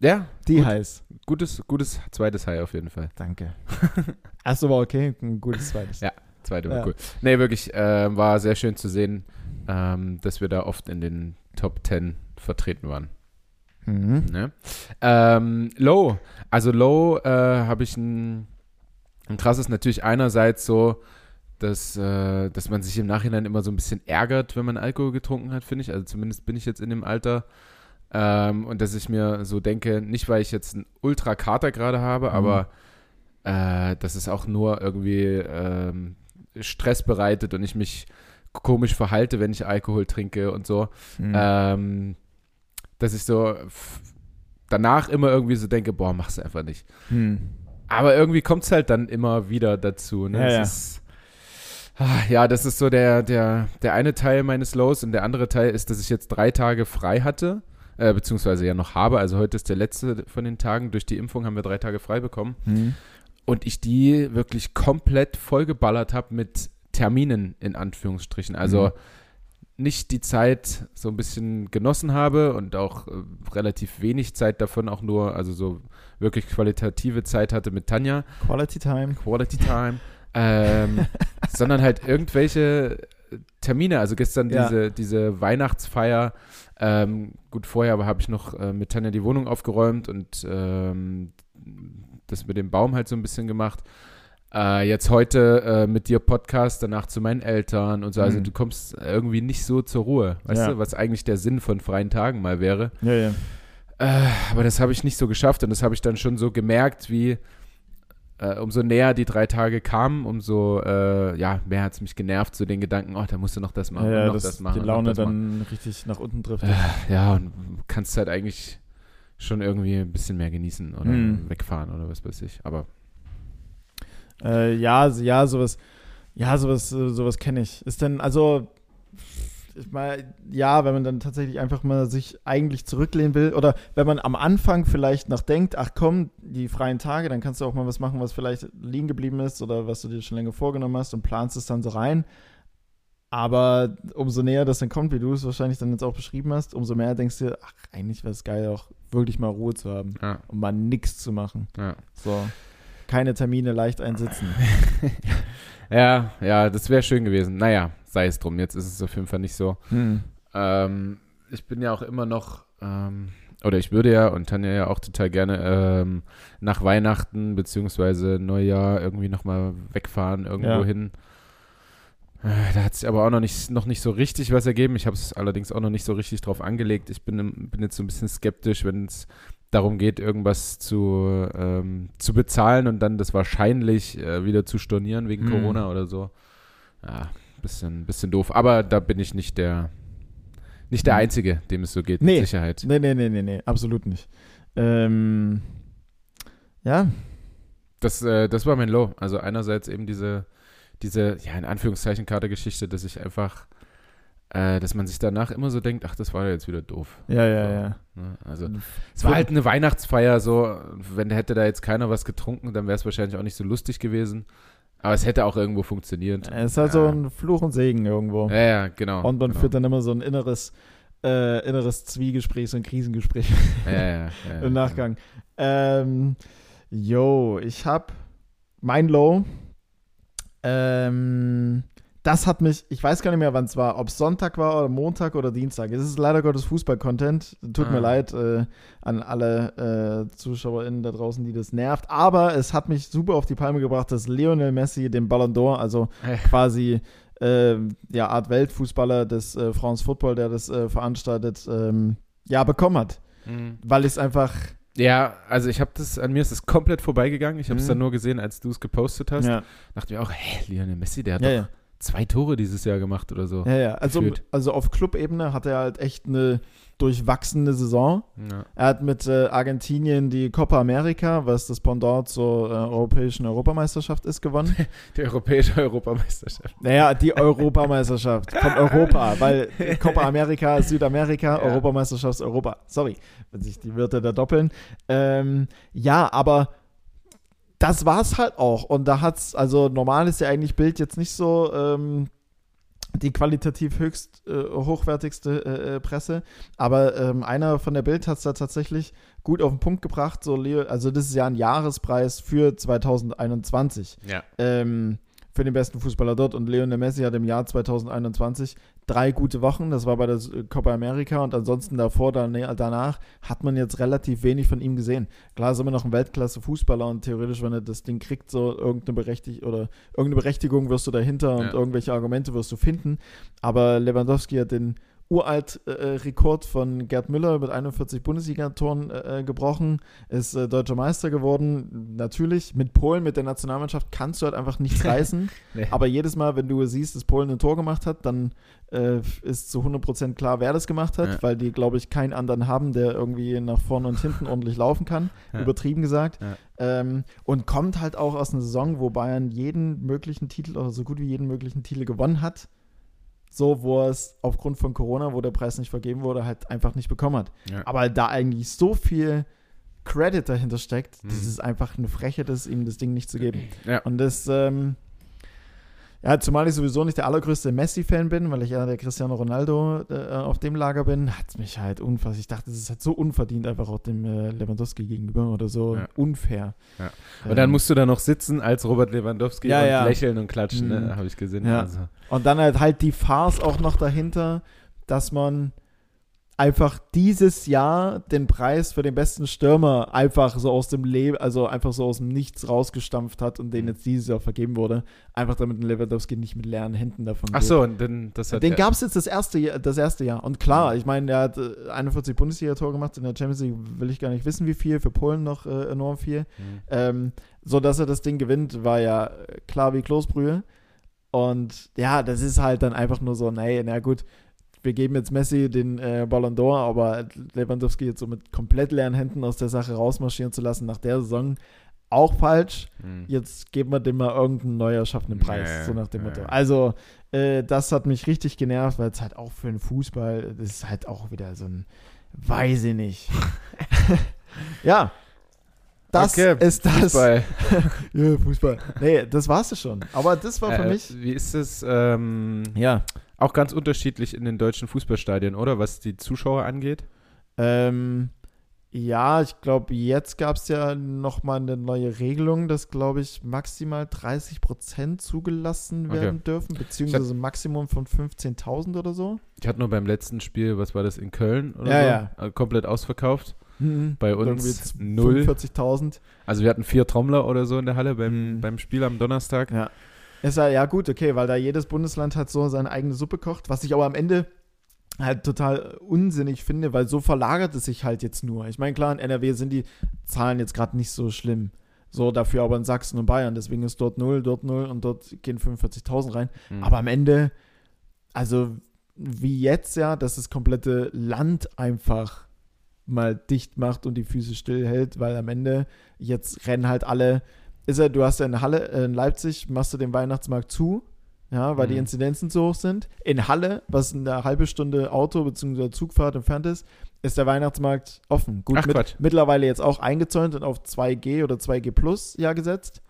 ja, Die Gut. heißt. gutes, gutes zweites High auf jeden Fall. Danke. Erste war okay, ein gutes zweites. Ja. Zweite war Ja. cool. Nee, wirklich, äh, war sehr schön zu sehen, ähm, dass wir da oft in den Top 10 vertreten waren. Mhm. Ne? Ähm, Low. Also Low äh, habe ich ein, ein krasses natürlich einerseits so, dass, äh, dass man sich im Nachhinein immer so ein bisschen ärgert, wenn man Alkohol getrunken hat, finde ich. Also zumindest bin ich jetzt in dem Alter. Ähm, und dass ich mir so denke, nicht weil ich jetzt einen Ultra-Kater gerade habe, Mhm. aber äh, dass es auch nur irgendwie ähm, Stress bereitet und ich mich komisch verhalte, wenn ich Alkohol trinke und so Mhm. ähm, dass ich so danach immer irgendwie so denke, boah, mach's einfach nicht. Hm. Aber irgendwie kommt es halt dann immer wieder dazu. Ne? Ja, ja. Ist, ah, ja, das ist so der, der, der eine Teil meines Lows und der andere Teil ist, dass ich jetzt drei Tage frei hatte, äh, beziehungsweise ja noch habe. Also heute ist der letzte von den Tagen. Durch die Impfung haben wir drei Tage frei bekommen. Hm. Und ich die wirklich komplett vollgeballert habe mit Terminen in Anführungsstrichen. Also Mhm. Nicht die Zeit so ein bisschen genossen habe und auch äh, relativ wenig Zeit davon auch nur, also so wirklich qualitative Zeit hatte mit Tanja, Quality Time. Quality Time, ähm, sondern halt irgendwelche Termine, also gestern Ja. diese, diese Weihnachtsfeier, ähm, gut, vorher habe ich noch äh, mit Tanja die Wohnung aufgeräumt und ähm, das mit dem Baum halt so ein bisschen gemacht. Äh, jetzt heute äh, mit dir Podcast, danach zu meinen Eltern und so. Also Mhm. du kommst irgendwie nicht so zur Ruhe, weißt Ja. du, was eigentlich der Sinn von freien Tagen mal wäre. Ja, ja. Äh, aber das habe ich nicht so geschafft und das habe ich dann schon so gemerkt, wie äh, umso näher die drei Tage kamen, umso äh, ja, mehr hat es mich genervt, so den Gedanken, oh, da musst du noch das machen ja, noch das, das machen. die Laune das machen. dann richtig nach unten trifft. Äh, ja, und kannst halt eigentlich schon irgendwie ein bisschen mehr genießen oder Hm. wegfahren oder was weiß ich. Aber Äh, ja, ja, sowas, ja, sowas, äh, sowas kenne ich. Ist denn, also, ich meine, ja, wenn man dann tatsächlich einfach mal sich eigentlich zurücklehnen will oder wenn man am Anfang vielleicht noch denkt, ach komm, die freien Tage, dann kannst du auch mal was machen, was vielleicht liegen geblieben ist oder was du dir schon länger vorgenommen hast und planst es dann so rein. Aber umso näher das dann kommt, wie du es wahrscheinlich dann jetzt auch beschrieben hast, umso mehr denkst du, dir, ach, eigentlich wäre es geil, auch wirklich mal Ruhe zu haben ja, und mal nichts zu machen. ja. So, keine Termine leicht einsitzen. ja, ja, das wäre schön gewesen. Naja, sei es drum. Jetzt ist es auf jeden Fall nicht so. Hm. Ähm, ich bin ja auch immer noch, ähm, oder ich würde ja und Tanja ja auch total gerne ähm, nach Weihnachten beziehungsweise Neujahr irgendwie nochmal wegfahren irgendwo Ja. hin. Äh, Da hat sich aber auch noch nicht, noch nicht so richtig was ergeben. Ich habe es allerdings auch noch nicht so richtig drauf angelegt. Ich bin, bin jetzt so ein bisschen skeptisch, wenn es darum geht, irgendwas zu, ähm, zu bezahlen und dann das wahrscheinlich äh, wieder zu stornieren wegen Hm. Corona oder so. Ja, bisschen, bisschen doof. Aber da bin ich nicht der, nicht der Hm. Einzige, dem es so geht, Nee. mit Sicherheit. Nee, nee, nee, nee, nee, absolut nicht. Ähm, ja, Das, äh, das war mein Low. Also einerseits eben diese, diese, ja, in Anführungszeichen Katergeschichte, dass ich einfach, äh, dass man sich danach immer so denkt, ach, das war ja jetzt wieder doof. ja, ja, So, ja. Ne? Also es war halt eine Weihnachtsfeier, so, wenn hätte da jetzt keiner was getrunken, dann wäre es wahrscheinlich auch nicht so lustig gewesen. Aber es hätte auch irgendwo funktioniert. Es ist halt so ein Fluch und Segen irgendwo. Ja, ja, genau. und man genau. führt dann immer so ein inneres, äh, inneres Zwiegespräch, so ein Krisengespräch ja, ja, ja, ja, im Nachgang. Ähm, yo, ich hab mein Low. Ähm, das hat mich, ich weiß gar nicht mehr, wann es war, ob es Sonntag war oder Montag oder Dienstag. Es ist leider Gottes Fußball-Content. Tut mir Ah. leid äh, an alle äh, ZuschauerInnen da draußen, die das nervt. Aber es hat mich super auf die Palme gebracht, dass Lionel Messi den Ballon d'Or, also Ja. quasi äh, ja, Art Weltfußballer des äh, France Football, der das äh, veranstaltet, ähm, ja, bekommen hat. Mhm. Weil es einfach. Ja, also ich habe das, an mir ist es komplett vorbeigegangen. Ich habe es Mhm. dann nur gesehen, als du es gepostet hast. Ja, Dachte mir auch, hä, Lionel Messi, der hat ja, doch ja. Zwei Tore dieses Jahr gemacht oder so. ja, ja. Also, also auf Clubebene hat er halt echt eine durchwachsene Saison. Ja. Er hat mit äh, Argentinien die Copa America, was das Pendant zur äh, europäischen Europameisterschaft ist, gewonnen. Die europäische Europameisterschaft. Naja, die Europameisterschaft von Europa, weil Copa America ist Südamerika, Ja. Europameisterschaft ist Europa. Sorry, wenn sich die Wörter da doppeln. Ähm, ja, aber das war's halt auch. Und da hat's, also normal ist ja eigentlich Bild jetzt nicht so ähm, die qualitativ höchst äh, hochwertigste äh, äh, Presse. Aber ähm, einer von der Bild hat es da tatsächlich gut auf den Punkt gebracht. So, Leo, also das ist ja ein Jahrespreis für 2021 Ja. ähm, für den besten Fußballer dort. Und Lionel Messi hat im Jahr 2021 drei gute Wochen. Das war bei der äh, Copa America und ansonsten davor, danach hat man jetzt relativ wenig von ihm gesehen. Klar ist immer noch ein Weltklasse-Fußballer und theoretisch, wenn er das Ding kriegt, so irgendeine Berechtigung oder irgendeine Berechtigung wirst du dahinter und Ja. irgendwelche Argumente wirst du finden. Aber Lewandowski hat den uralt äh, äh, Rekord von Gerd Müller mit 41 Bundesligatoren äh, äh, gebrochen, ist äh, deutscher Meister geworden. Natürlich, mit Polen, mit der Nationalmannschaft kannst du halt einfach nichts reißen. Nee. Aber jedes Mal, wenn du siehst, dass Polen ein Tor gemacht hat, dann äh, ist zu 100% klar, wer das gemacht hat, Ja. weil die, glaube ich, keinen anderen haben, der irgendwie nach vorne und hinten ordentlich laufen kann, Ja. übertrieben gesagt. Ja. Ähm, und kommt halt auch aus einer Saison, wo Bayern jeden möglichen Titel oder so gut wie jeden möglichen Titel gewonnen hat. So, wo es aufgrund von Corona, wo der Preis nicht vergeben wurde, halt einfach nicht bekommen hat. Ja. Aber da eigentlich so viel Credit dahinter steckt, Mhm. das ist einfach eine Frechheit, das ihm das Ding nicht zu geben. Ja. Und das, ähm, ja, zumal ich sowieso nicht der allergrößte Messi-Fan bin, weil ich ja der Cristiano Ronaldo äh, auf dem Lager bin, hat es mich halt unfassbar. Ich dachte, das ist halt so unverdient einfach auch dem äh, Lewandowski gegenüber oder so Ja. unfair. Ja. Ähm, Und dann musst du da noch sitzen als Robert Lewandowski Ja, und ja. lächeln und klatschen, Mhm. ne? habe ich gesehen. Ja. Also, Und dann halt halt die Farce auch noch dahinter, dass man einfach dieses Jahr den Preis für den besten Stürmer einfach so aus dem Leben, also einfach so aus dem Nichts rausgestampft hat und den jetzt dieses Jahr vergeben wurde. Einfach damit Lewandowski nicht mit leeren Händen davon ach geht. so, und dann das hat Den gab es jetzt das erste, Jahr, das erste Jahr. Und klar, ich meine, der hat äh, 41 Bundesliga-Tore gemacht. In der Champions League will ich gar nicht wissen, wie viel. Für Polen noch äh, enorm viel. Mhm. Ähm, so dass er das Ding gewinnt, war ja äh, klar wie Kloßbrühe. Und ja, das ist halt dann einfach nur so, nee, na gut, wir geben jetzt Messi den äh, Ballon d'Or, aber Lewandowski jetzt so mit komplett leeren Händen aus der Sache rausmarschieren zu lassen nach der Saison, auch falsch. Mhm. Jetzt geben wir dem mal irgendeinen neu erschaffenen Preis, ja, so nach dem ja, Motto. Also, äh, das hat mich richtig genervt, weil es halt auch für den Fußball, das ist halt auch wieder so ein, weiß ich nicht. ja. Das Okay, ist das. Fußball. Ja, Fußball. Nee, das war's schon. Aber das war für Äh, mich. Wie ist es? Ähm, Ja. Auch ganz unterschiedlich in den deutschen Fußballstadien, oder? Was die Zuschauer angeht. Ähm, ja, ich glaube, jetzt gab es ja nochmal eine neue Regelung, dass, glaube ich, maximal 30% zugelassen Okay. werden dürfen, beziehungsweise ein Maximum von 15.000 oder so. Ich hatte nur beim letzten Spiel, was war das, in Köln oder Ja, so? ja. Äh, Komplett ausverkauft. Mhm. Bei uns null. 45.000. Also wir hatten vier Trommler oder so in der Halle beim, Mhm. beim Spiel am Donnerstag. Ja. Ist ja, ja gut, okay, weil da jedes Bundesland hat so seine eigene Suppe kocht, was ich aber am Ende halt total unsinnig finde, weil so verlagert es sich halt jetzt nur. Ich meine, klar, in NRW sind die Zahlen jetzt gerade nicht so schlimm. So, dafür aber in Sachsen und Bayern. Deswegen ist dort 0, dort 0 und dort gehen 45.000 rein. Mhm. Aber am Ende, also wie jetzt ja, dass das komplette Land einfach mal dicht macht und die Füße stillhält, weil am Ende jetzt rennen halt alle. Ist ja, du hast ja in Halle, äh, in Leipzig, machst du den Weihnachtsmarkt zu, ja, weil die Mhm. Inzidenzen zu hoch sind. In Halle, was eine halbe Stunde Auto- bzw. Zugfahrt entfernt ist, ist der Weihnachtsmarkt offen. Gut, Ach, mit, mittlerweile jetzt auch eingezäunt und auf 2G oder 2G Plus ja gesetzt.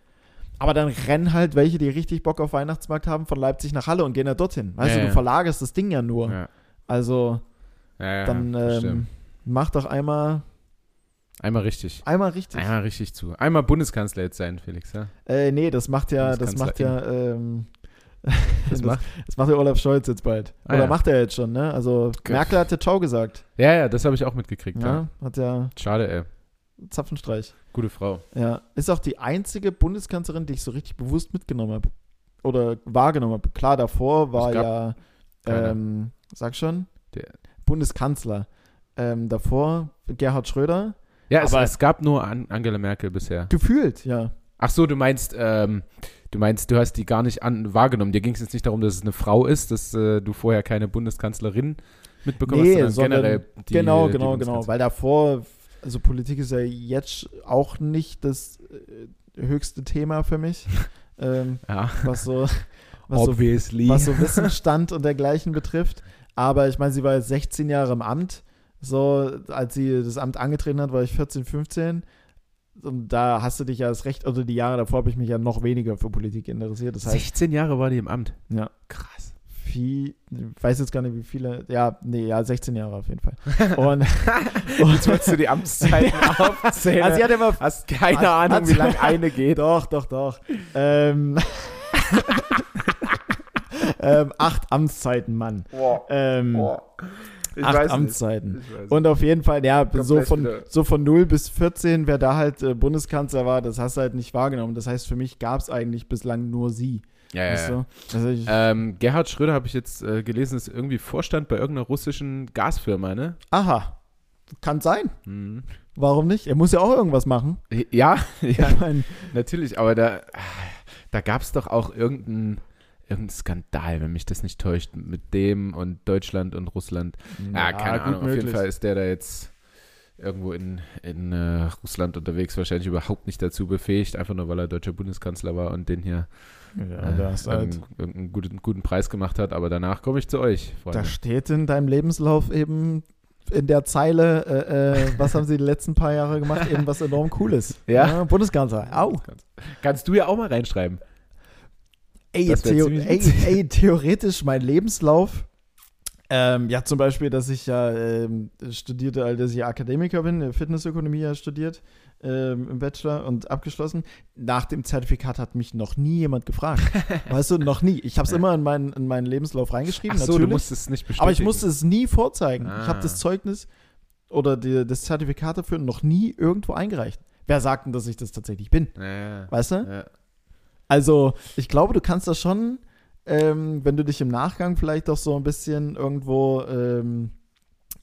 Aber dann rennen halt welche, die richtig Bock auf Weihnachtsmarkt haben, von Leipzig nach Halle und gehen da dorthin. Weißt Ja, du, du verlagerst das Ding ja nur. Ja. Also Ja, dann ähm, mach doch einmal, Einmal richtig. einmal richtig. Einmal richtig zu. Einmal Bundeskanzler jetzt sein, Felix, ja? Äh, nee, das macht ja, das macht ja, ähm, Das macht. das macht ja Olaf Scholz jetzt bald. Ah, Oder ja. macht er jetzt schon, ne? Also Ge- Merkel hat ja Ciao gesagt. Ja, ja, das habe ich auch mitgekriegt, ja. Ja, hat ja Schade, ey. Zapfenstreich. Gute Frau. Ja, ist auch die einzige Bundeskanzlerin, die ich so richtig bewusst mitgenommen habe. oder wahrgenommen habe. Klar, davor war ja, ähm, sag schon, Der- Bundeskanzler. Ähm, davor Gerhard Schröder. Ja, es, Aber- es gab nur An Angela Merkel bisher. Gefühlt, ja. Ach so, du meinst, ähm, du meinst, du hast die gar nicht an, wahrgenommen. Dir ging es jetzt nicht darum, dass es eine Frau ist, dass äh, du vorher keine Bundeskanzlerin mitbekommen Nee, hast, sondern sondern- generell die, genau, die genau, genau. Weil davor, also Politik ist ja jetzt auch nicht das äh, höchste Thema für mich. ähm, Ja, was so, was so obviously. was so Wissensstand und dergleichen betrifft. Aber ich meine, sie war jetzt 16 Jahre im Amt. So, als sie das Amt angetreten hat, war ich 14, 15. Und da hast du dich ja das Recht, also die Jahre davor habe ich mich ja noch weniger für Politik interessiert. Das heißt, 16 Jahre war die im Amt. ja, Krass. viel, ich weiß jetzt gar nicht, wie viele, ja, nee, ja, 16 Jahre auf jeden Fall. Und, Jetzt wolltest du die Amtszeiten aufzählen. also sie hat immer, hast keine Hat- Ahnung, hat- wie lange eine geht. doch, doch, doch. Ähm, ähm, acht Amtszeiten, Mann. Ähm, Ich acht. Amtszeiten. Und auf jeden Fall, ja, so von, wieder- so von 0 bis 14, wer da halt äh, Bundeskanzler war, das hast du halt nicht wahrgenommen. Das heißt, für mich gab es eigentlich bislang nur sie. Ja, ja, ja. Also ich, Ähm, Gerhard Schröder habe ich jetzt äh, gelesen, ist irgendwie Vorstand bei irgendeiner russischen Gasfirma, ne? aha, kann sein. Mhm. Warum nicht? Er muss ja auch irgendwas machen. Ja, ja, Ich mein, natürlich, aber da, da gab es doch auch irgendeinen irgendein Skandal, wenn mich das nicht täuscht, mit dem und Deutschland und Russland. Ja, keine gut Ahnung. Auf jeden möglich. Fall ist der da jetzt irgendwo in, in äh, Russland unterwegs, wahrscheinlich überhaupt nicht dazu befähigt, einfach nur weil er deutscher Bundeskanzler war und den hier Ja, äh, da hast du halt, irgendeinen, guten, guten Preis gemacht hat. Aber danach komme ich zu euch, Freunde. da steht in deinem Lebenslauf eben in der Zeile, äh, äh, was haben sie die letzten paar Jahre gemacht, eben was enorm Cooles. Ja. Bundeskanzler. Au. Kannst du ja auch mal reinschreiben. Ey, Theo ey, ey, theoretisch mein Lebenslauf. Ähm, ja, zum Beispiel, dass ich ja ähm, studierte, also dass ich Akademiker bin, äh, Fitnessökonomie ja studiert ähm, im Bachelor und abgeschlossen. Nach dem Zertifikat hat mich noch nie jemand gefragt. weißt du, noch nie. Ich habe es immer in meinen, in meinen Lebenslauf reingeschrieben, Ach so, natürlich. du musst es nicht bestätigen. aber ich musste es nie vorzeigen. Ich habe Ah. das Zeugnis oder die, das Zertifikat dafür noch nie irgendwo eingereicht. Wer sagt denn, dass ich das tatsächlich bin? Ja, ja. Weißt du? Ja. Also, ich glaube, du kannst das schon, ähm, wenn du dich im Nachgang vielleicht doch so ein bisschen irgendwo, ähm,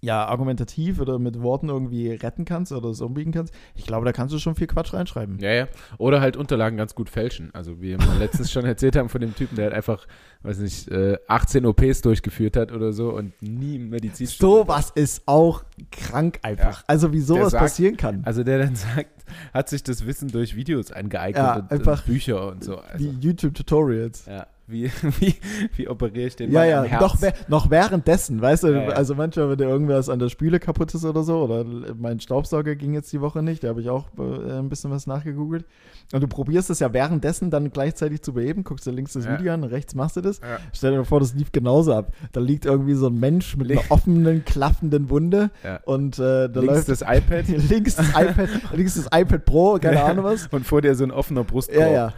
ja, argumentativ oder mit Worten irgendwie retten kannst oder so umbiegen kannst. Ich glaube, da kannst du schon viel Quatsch reinschreiben. Ja, ja. Oder halt Unterlagen ganz gut fälschen. Also wie wir letztens schon erzählt haben von dem Typen, der halt einfach, weiß nicht, äh, 18 OPs durchgeführt hat oder so und nie Medizin hat. Sowas ist auch krank einfach. Ja. Also, wie sowas sagt- passieren kann. Also der dann sagt, hat sich das Wissen durch Videos angeeignet Ja, und, einfach und Bücher und so. Also, wie YouTube-Tutorials. ja. Wie, wie, wie operiere ich den Ja, Mann ja, noch, noch währenddessen, weißt du, Ja, also manchmal, wenn dir irgendwas an der Spüle kaputt ist oder so, oder mein Staubsauger ging jetzt die Woche nicht, da habe ich auch äh, ein bisschen was nachgegoogelt. Und du probierst es ja währenddessen dann gleichzeitig zu beheben, guckst dir links das. Video an, rechts machst du das. Ja. Stell dir vor, das lief genauso ab. Da liegt irgendwie so ein Mensch mit einer offenen, klaffenden Wunde Ja. und äh, da Links läuft das iPad links das iPad, links das iPad Pro, keine Ahnung was. und vor dir so ein offener Brustkorb. Ja, ja.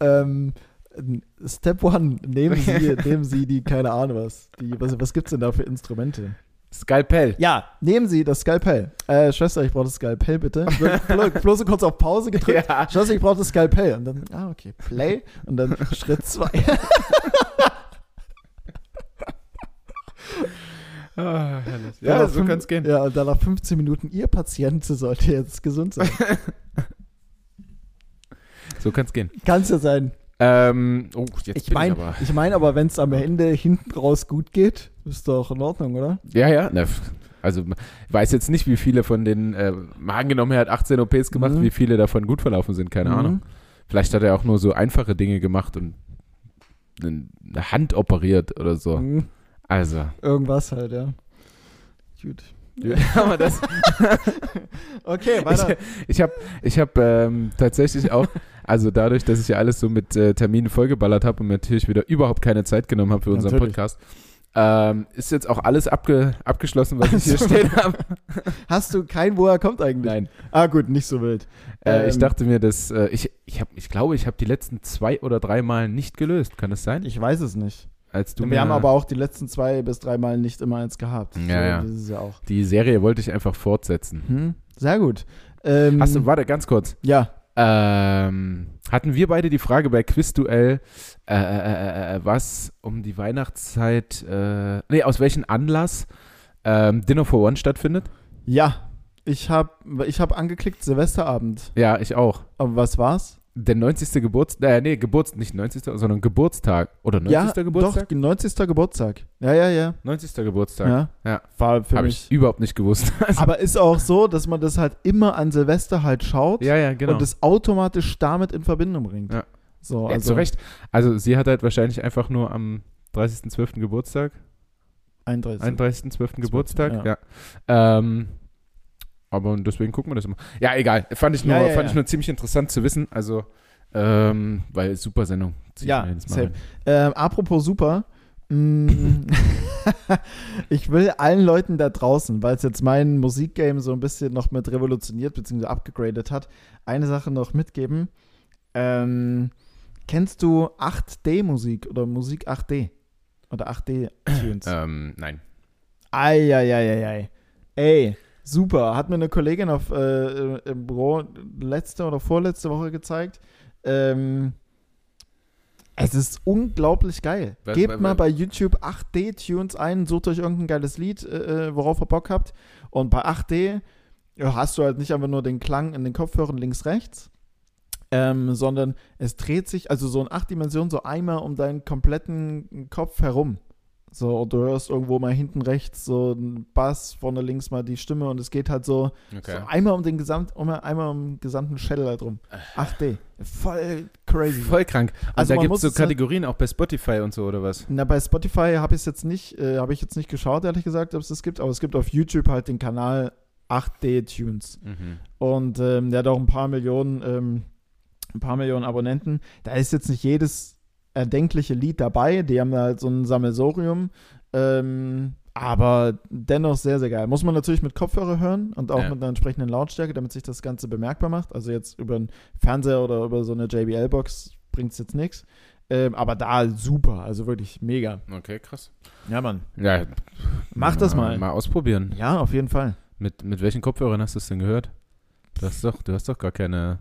Ähm, Step One, nehmen Sie, nehmen Sie die, keine Ahnung was. Die, was was gibt es denn da für Instrumente? Skalpell. Ja, nehmen Sie das Skalpell. Äh, Schwester, ich brauche das Skalpell bitte. Blo- Bloß kurz auf Pause gedrückt. Ja. Schwester, ich brauche das Skalpell. Und dann, ah, okay, Play. Und dann Schritt zwei. Ah, Ja, so kann es gehen. Ja, und dann nach 15 Minuten, Ihr Patient sollte jetzt gesund sein. So kann es gehen. Kann es ja sein. Ähm, oh, jetzt Ich meine aber. ich mein aber, wenn es am Ende hinten raus gut geht, ist doch in Ordnung, oder? Ja, ja. F- also ich weiß jetzt nicht, wie viele von den, äh, mal angenommen, er hat 18 OPs gemacht, Mhm. wie viele davon gut verlaufen sind, keine Mhm. Ahnung. Vielleicht hat er auch nur so einfache Dinge gemacht und eine Hand operiert oder so. Mhm. Also. Irgendwas halt, ja. Gut. aber das, Okay, weiter. ich habe ich hab, ähm, tatsächlich auch, also dadurch, dass ich ja alles so mit äh, Terminen vollgeballert habe und natürlich wieder überhaupt keine Zeit genommen habe für unseren Natürlich. Podcast, ähm, ist jetzt auch alles abge, abgeschlossen, was ich hier stehen habe. Hast du kein, wo er kommt eigentlich? Nein. Ah, gut, nicht so wild. Äh, ich Ähm, dachte mir, dass äh, ich, ich, hab, ich glaube, ich habe die letzten zwei oder drei Mal nicht gelöst. Kann das sein? Ich weiß es nicht. Als du Wir haben aber auch die letzten zwei bis drei Mal nicht immer eins gehabt. Ja, so, ja. Ja die Serie wollte ich einfach fortsetzen. Hm? Sehr gut. Ähm, Hast du, warte, ganz kurz. Ja. Ähm, hatten wir beide die Frage bei Quizduell, äh, äh, äh, äh, was um die Weihnachtszeit, äh, nee, aus welchem Anlass ähm, Dinner for One stattfindet? Ja, ich habe ich hab angeklickt Silvesterabend. Ja, ich auch. Aber was war's? Der 90. Geburtstag, äh, nee, Geburts, nicht 90., sondern Geburtstag. Oder 90. ja, Geburtstag? doch, 90. Geburtstag. Ja, ja, ja. 90. Geburtstag. ja. Ja. War für Habe mich. ich überhaupt nicht gewusst. Also, Aber ist auch so, dass man das halt immer an Silvester halt schaut ja, ja, genau. und das automatisch damit in Verbindung bringt. Ja. So, ja, also zu Recht. Also sie hat halt wahrscheinlich einfach nur am 30.12. Geburtstag. 31. 31.12. Geburtstag, ja. ja. Ähm, aber deswegen gucken wir das immer. Ja, egal. Fand ich nur, Ja, ja, fand ja. ich nur ziemlich interessant zu wissen. Also, ähm, weil super Sendung. Zieh Ja, safe. Ähm, apropos super. mm, ich will allen Leuten da draußen, weil es jetzt mein Musikgame so ein bisschen noch mit revolutioniert bzw. abgegradet hat, eine Sache noch mitgeben. Ähm, kennst du 8D-Musik oder Musik 8D? Oder 8D-Tunes? Ähm, nein. Eieieiei. Ey, super. Hat mir eine Kollegin auf, äh, im Büro letzte oder vorletzte Woche gezeigt. Ähm, es ist unglaublich geil. Was- Gebt was- mal was- bei YouTube 8D-Tunes ein, sucht euch irgendein geiles Lied, äh, äh, worauf ihr Bock habt. Und bei 8D ja, hast du halt nicht einfach nur den Klang in den Kopfhörern links, rechts, ähm, sondern es dreht sich, also so in acht Dimensionen, so einmal um deinen kompletten Kopf herum. So, und du hörst irgendwo mal hinten rechts so einen Bass, vorne links mal die Stimme und es geht halt so, Okay. so einmal um den Gesamt, um, einmal um den gesamten Schädel halt rum. 8D. Voll crazy. Voll krank. Und Also da gibt es so halt- Kategorien auch bei Spotify und so, oder was? Na, bei Spotify habe ich es jetzt nicht, äh, habe ich jetzt nicht geschaut, ehrlich gesagt, ob es das gibt, aber es gibt auf YouTube halt den Kanal 8D Tunes. Mhm. Und ähm, der hat auch ein paar Millionen, ähm, ein paar Millionen Abonnenten. Da ist jetzt nicht jedes erdenkliche Lied dabei. Die haben halt so ein Sammelsorium. Ähm, aber dennoch sehr, sehr geil. Muss man natürlich mit Kopfhörer hören und auch Ja. mit einer entsprechenden Lautstärke, damit sich das Ganze bemerkbar macht. Also jetzt über einen Fernseher oder über so eine JBL-Box bringt es jetzt nichts. Ähm, aber da super, also wirklich mega. Okay, krass. Ja, Mann. Ja, Mach das mal. Mal ausprobieren. Ja, auf jeden Fall. Mit, mit welchen Kopfhörern hast du es denn gehört? Du hast doch, du hast doch gar keine,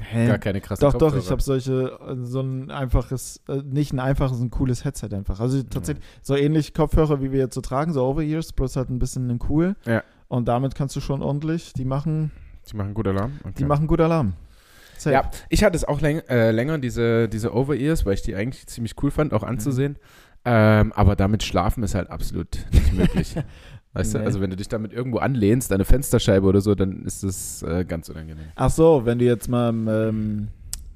Hä? gar keine krassen Doch, Kopfhörer. doch, ich habe solche, äh, so ein einfaches, äh, nicht ein einfaches, ein cooles Headset einfach. Also tatsächlich so ähnlich Kopfhörer, wie wir jetzt so tragen, so Over-Ears, bloß halt ein bisschen ein cool. Ja. Und damit kannst du schon ordentlich, die machen, Die machen gut Alarm. Okay. die machen gut Alarm. Safe. Ja, ich hatte es auch läng äh, länger, diese, diese Over-Ears, weil ich die eigentlich ziemlich cool fand, auch anzusehen. Ähm, aber damit schlafen ist halt absolut nicht möglich. weißt Nee. du, also wenn du dich damit irgendwo anlehnst, deine Fensterscheibe oder so, dann ist das äh, ganz unangenehm. Ach so, wenn du jetzt mal ähm,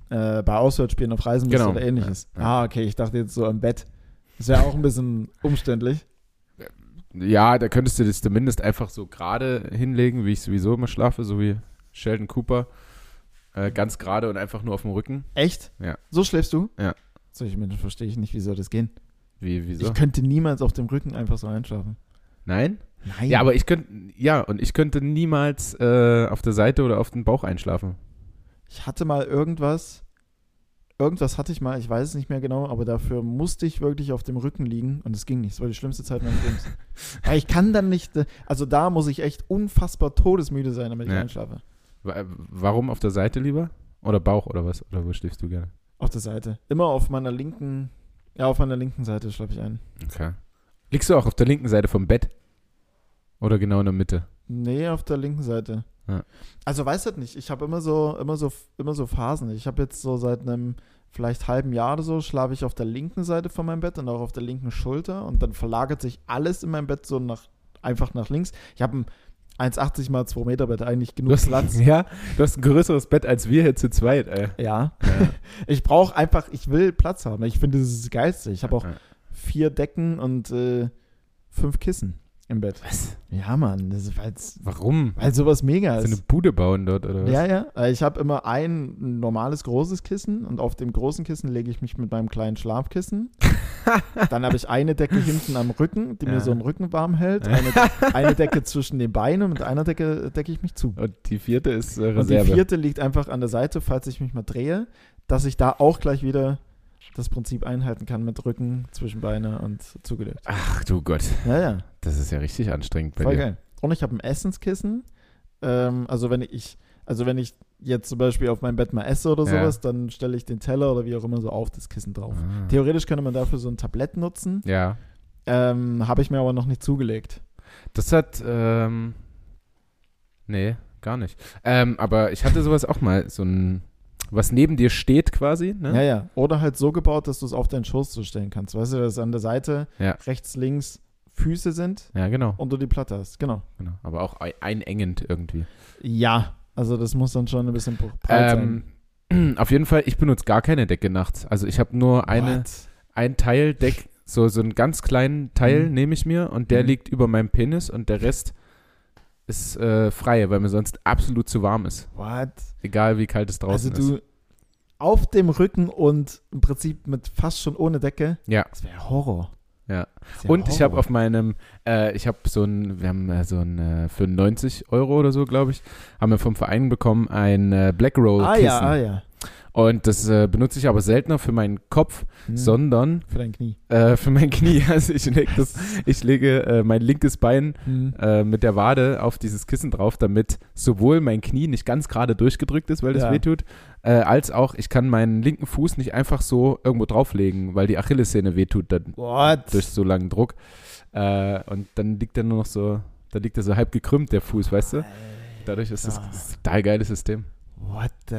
äh, bei Auswärtsspielen auf Reisen bist Genau. oder ähnliches. Ja, ja. Ah, okay, ich dachte jetzt so im Bett. Das wäre auch ein bisschen umständlich. Ja, da könntest du das zumindest einfach so gerade hinlegen, wie ich sowieso immer schlafe, so wie Sheldon Cooper. Äh, ganz gerade und einfach nur auf dem Rücken. Echt? Ja. So schläfst du? Ja. Solche Menschen verstehe ich nicht, wie soll das gehen? Wie, wieso? Ich könnte niemals auf dem Rücken einfach so einschlafen. Nein? Nein. Ja, aber ich könnte, ja, und ich könnte niemals äh, auf der Seite oder auf dem Bauch einschlafen. Ich hatte mal irgendwas, irgendwas hatte ich mal, ich weiß es nicht mehr genau, aber dafür musste ich wirklich auf dem Rücken liegen und es ging nicht. Es war die schlimmste Zeit meines Lebens. Weil ich kann dann nicht, äh, also da muss ich echt unfassbar todesmüde sein, damit ich Ja. einschlafe. Wa- Warum auf der Seite lieber? Oder Bauch oder was? Oder wo schläfst du gerne? Auf der Seite. Immer auf meiner linken, ja, auf meiner linken Seite schlafe ich ein. Okay. Liegst du auch auf der linken Seite vom Bett? Oder genau in der Mitte? Nee, auf der linken Seite. Ja. Also weiß das nicht. Ich habe immer so, immer so, immer so Phasen. Ich habe jetzt so seit einem vielleicht halben Jahr oder so schlafe ich auf der linken Seite von meinem Bett und auch auf der linken Schulter und dann verlagert sich alles in meinem Bett so nach einfach nach links. Ich habe ein 1,80 mal 2 Meter Bett, eigentlich Du genug hast, Platz. ja, du hast ein größeres Bett als wir hier zu zweit, ey. Ja. Ja. Ich brauche einfach, ich will Platz haben. Ich finde, das ist das Geilste. Ich habe auch vier Decken und äh, fünf Kissen im Bett. Was? Ja, Mann, das ist, weil's, Warum? weil sowas mega So ist. eine Bude bauen dort, oder was? Ja, ja. Ich habe immer ein normales großes Kissen und auf dem großen Kissen lege ich mich mit meinem kleinen Schlafkissen. Dann habe ich eine Decke hinten am Rücken, die Ja. mir so den Rücken warm hält. Eine, eine Decke zwischen den Beinen und mit einer Decke decke ich mich zu. Und die vierte ist äh, Und die Reserve. vierte liegt einfach an der Seite, falls ich mich mal drehe, dass ich da auch gleich wieder das Prinzip einhalten kann mit Rücken zwischen Beine und zugelegt. Ach du Gott, Ja, ja. das ist ja richtig anstrengend bei Voll dir. geil. Und ich habe ein Essenskissen. Ähm, also wenn ich, also wenn ich jetzt zum Beispiel auf meinem Bett mal esse oder Ja. sowas, dann stelle ich den Teller oder wie auch immer so auf das Kissen drauf. Ah. Theoretisch könnte man dafür so ein Tablett nutzen, Ja. ähm, habe ich mir aber noch nicht zugelegt. Das hat, ähm, nee, gar nicht. Ähm, aber ich hatte sowas auch mal, so ein, was neben dir steht quasi, ne? Ja, ja. Oder halt so gebaut, dass du es auf deinen Schoß so stellen kannst. Weißt du, dass an der Seite Ja. rechts, links Füße sind Ja, genau, und du die Platte hast. Genau. genau. Aber auch ei- einengend irgendwie. Ja, also das muss dann schon ein bisschen breit sein. Ähm, auf jeden Fall, ich benutze gar keine Decke nachts. Also ich habe nur eine, What? ein Teil Deck, so, so einen ganz kleinen Teil Mhm. nehme ich mir und der Mhm. liegt über meinem Penis und der Rest ist äh, frei, weil mir sonst absolut zu warm ist. What? Egal wie kalt es Also draußen du ist. auf dem Rücken und im Prinzip mit fast schon ohne Decke. Ja. Das wäre Horror. Ja. Wär Und ich habe Horror. auf meinem, äh, ich habe so ein, wir haben äh, so ein äh, für 90 Euro oder so, glaube ich, haben wir vom Verein bekommen ein äh, Black Roll Ah Kissen. ja, ah ja. Und das äh, benutze ich aber seltener für meinen Kopf, Hm. sondern Für dein Knie. äh, für mein Knie. Also ich lege das, ich lege äh, mein linkes Bein Hm. äh, mit der Wade auf dieses Kissen drauf, damit sowohl mein Knie nicht ganz gerade durchgedrückt ist, weil das Ja. wehtut, äh, als auch ich kann meinen linken Fuß nicht einfach so irgendwo drauflegen, weil die Achillessehne wehtut dann What? durch so langen Druck. Äh, und dann liegt er nur noch so, da liegt er so halb gekrümmt, der Fuß, weißt du? Dadurch ist das, Alter. das ist ein total geiles System. What the?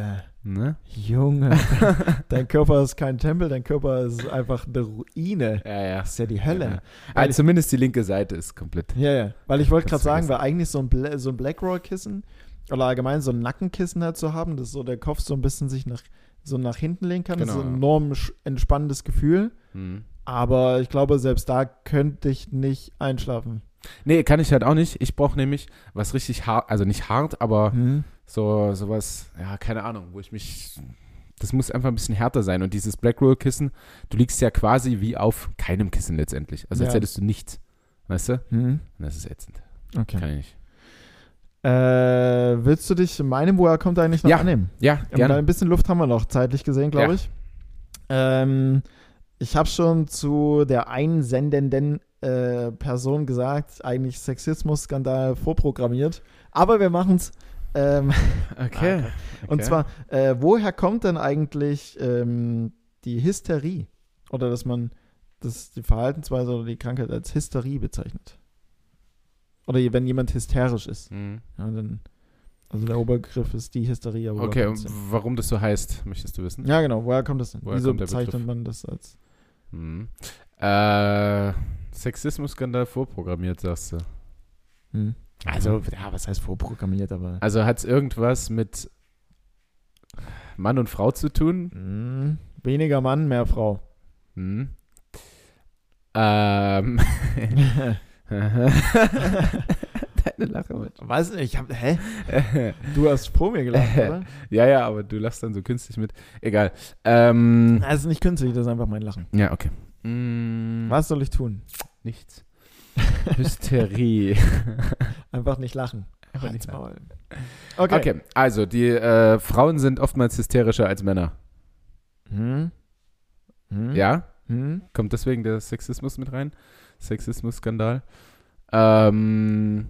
Ne? Junge. dein Körper ist kein Tempel, dein Körper ist einfach eine Ruine. Ja, ja. Das ist ja die Hölle. Ja. Weil Also zumindest die linke Seite ist komplett. Ja, ja. Weil ich wollte gerade sagen, weil eigentlich so ein, Bla so ein Blackroll-Kissen oder allgemein so ein Nackenkissen halt zu haben, dass so der Kopf so ein bisschen sich nach, so nach hinten lehnen kann, das ist Genau. ein enorm entspannendes Gefühl. Hm. Aber ich glaube, selbst da könnte ich nicht einschlafen. Nee, kann ich halt auch nicht. Ich brauche nämlich was richtig hart, also nicht hart, aber Hm? So sowas, ja, keine Ahnung, wo ich mich. Das muss einfach ein bisschen härter sein. Und dieses Black Roll Kissen, du liegst ja quasi wie auf keinem Kissen letztendlich. Also als Ja. hättest du nichts. Weißt du? Hm? Und das ist ätzend. Okay. Kann ich nicht. Äh, willst du dich in meinem Woher kommt eigentlich noch Ja, annehmen? Ja, Ähm, gerne. Ein bisschen Luft haben wir noch zeitlich gesehen, glaube Ja. ich. Ähm, ich habe schon zu der einsendenden äh, Person gesagt, eigentlich Sexismus-Skandal vorprogrammiert. Aber wir machen es. Ähm, Okay. Und zwar, äh, woher kommt denn eigentlich ähm, die Hysterie? Oder dass man das, die Verhaltensweise oder die Krankheit als Hysterie bezeichnet? Oder wenn jemand hysterisch ist. Mhm. Ja, dann, also der Oberbegriff ist die Hysterie. Okay, und warum das so heißt, möchtest du wissen? Ja, genau. Woher kommt das denn? Woher Wieso bezeichnet Begriff? man das als. Mhm. Äh, Sexismus-Skandal vorprogrammiert, sagst du. Hm. Also, ja, was heißt vorprogrammiert, aber. Also hat es irgendwas mit Mann und Frau zu tun? Hm, weniger Mann, mehr Frau. Hm. Ähm. Deine Lache mit. Weiß nicht, ich hab. Hä? Du hast vor mir gelacht, oder? ja, ja, aber du lachst dann so künstlich mit. Egal. Ähm, Das ist nicht künstlich, das ist einfach mein Lachen. ja, okay. Mm, Was soll ich tun? Nichts. Hysterie. Einfach nicht lachen. Einfach nicht. Maul. Okay. Okay, also die äh, Frauen sind oftmals hysterischer als Männer. Hm? Hm? Ja? Hm? Kommt deswegen der Sexismus mit rein? Sexismus-Skandal. Ähm,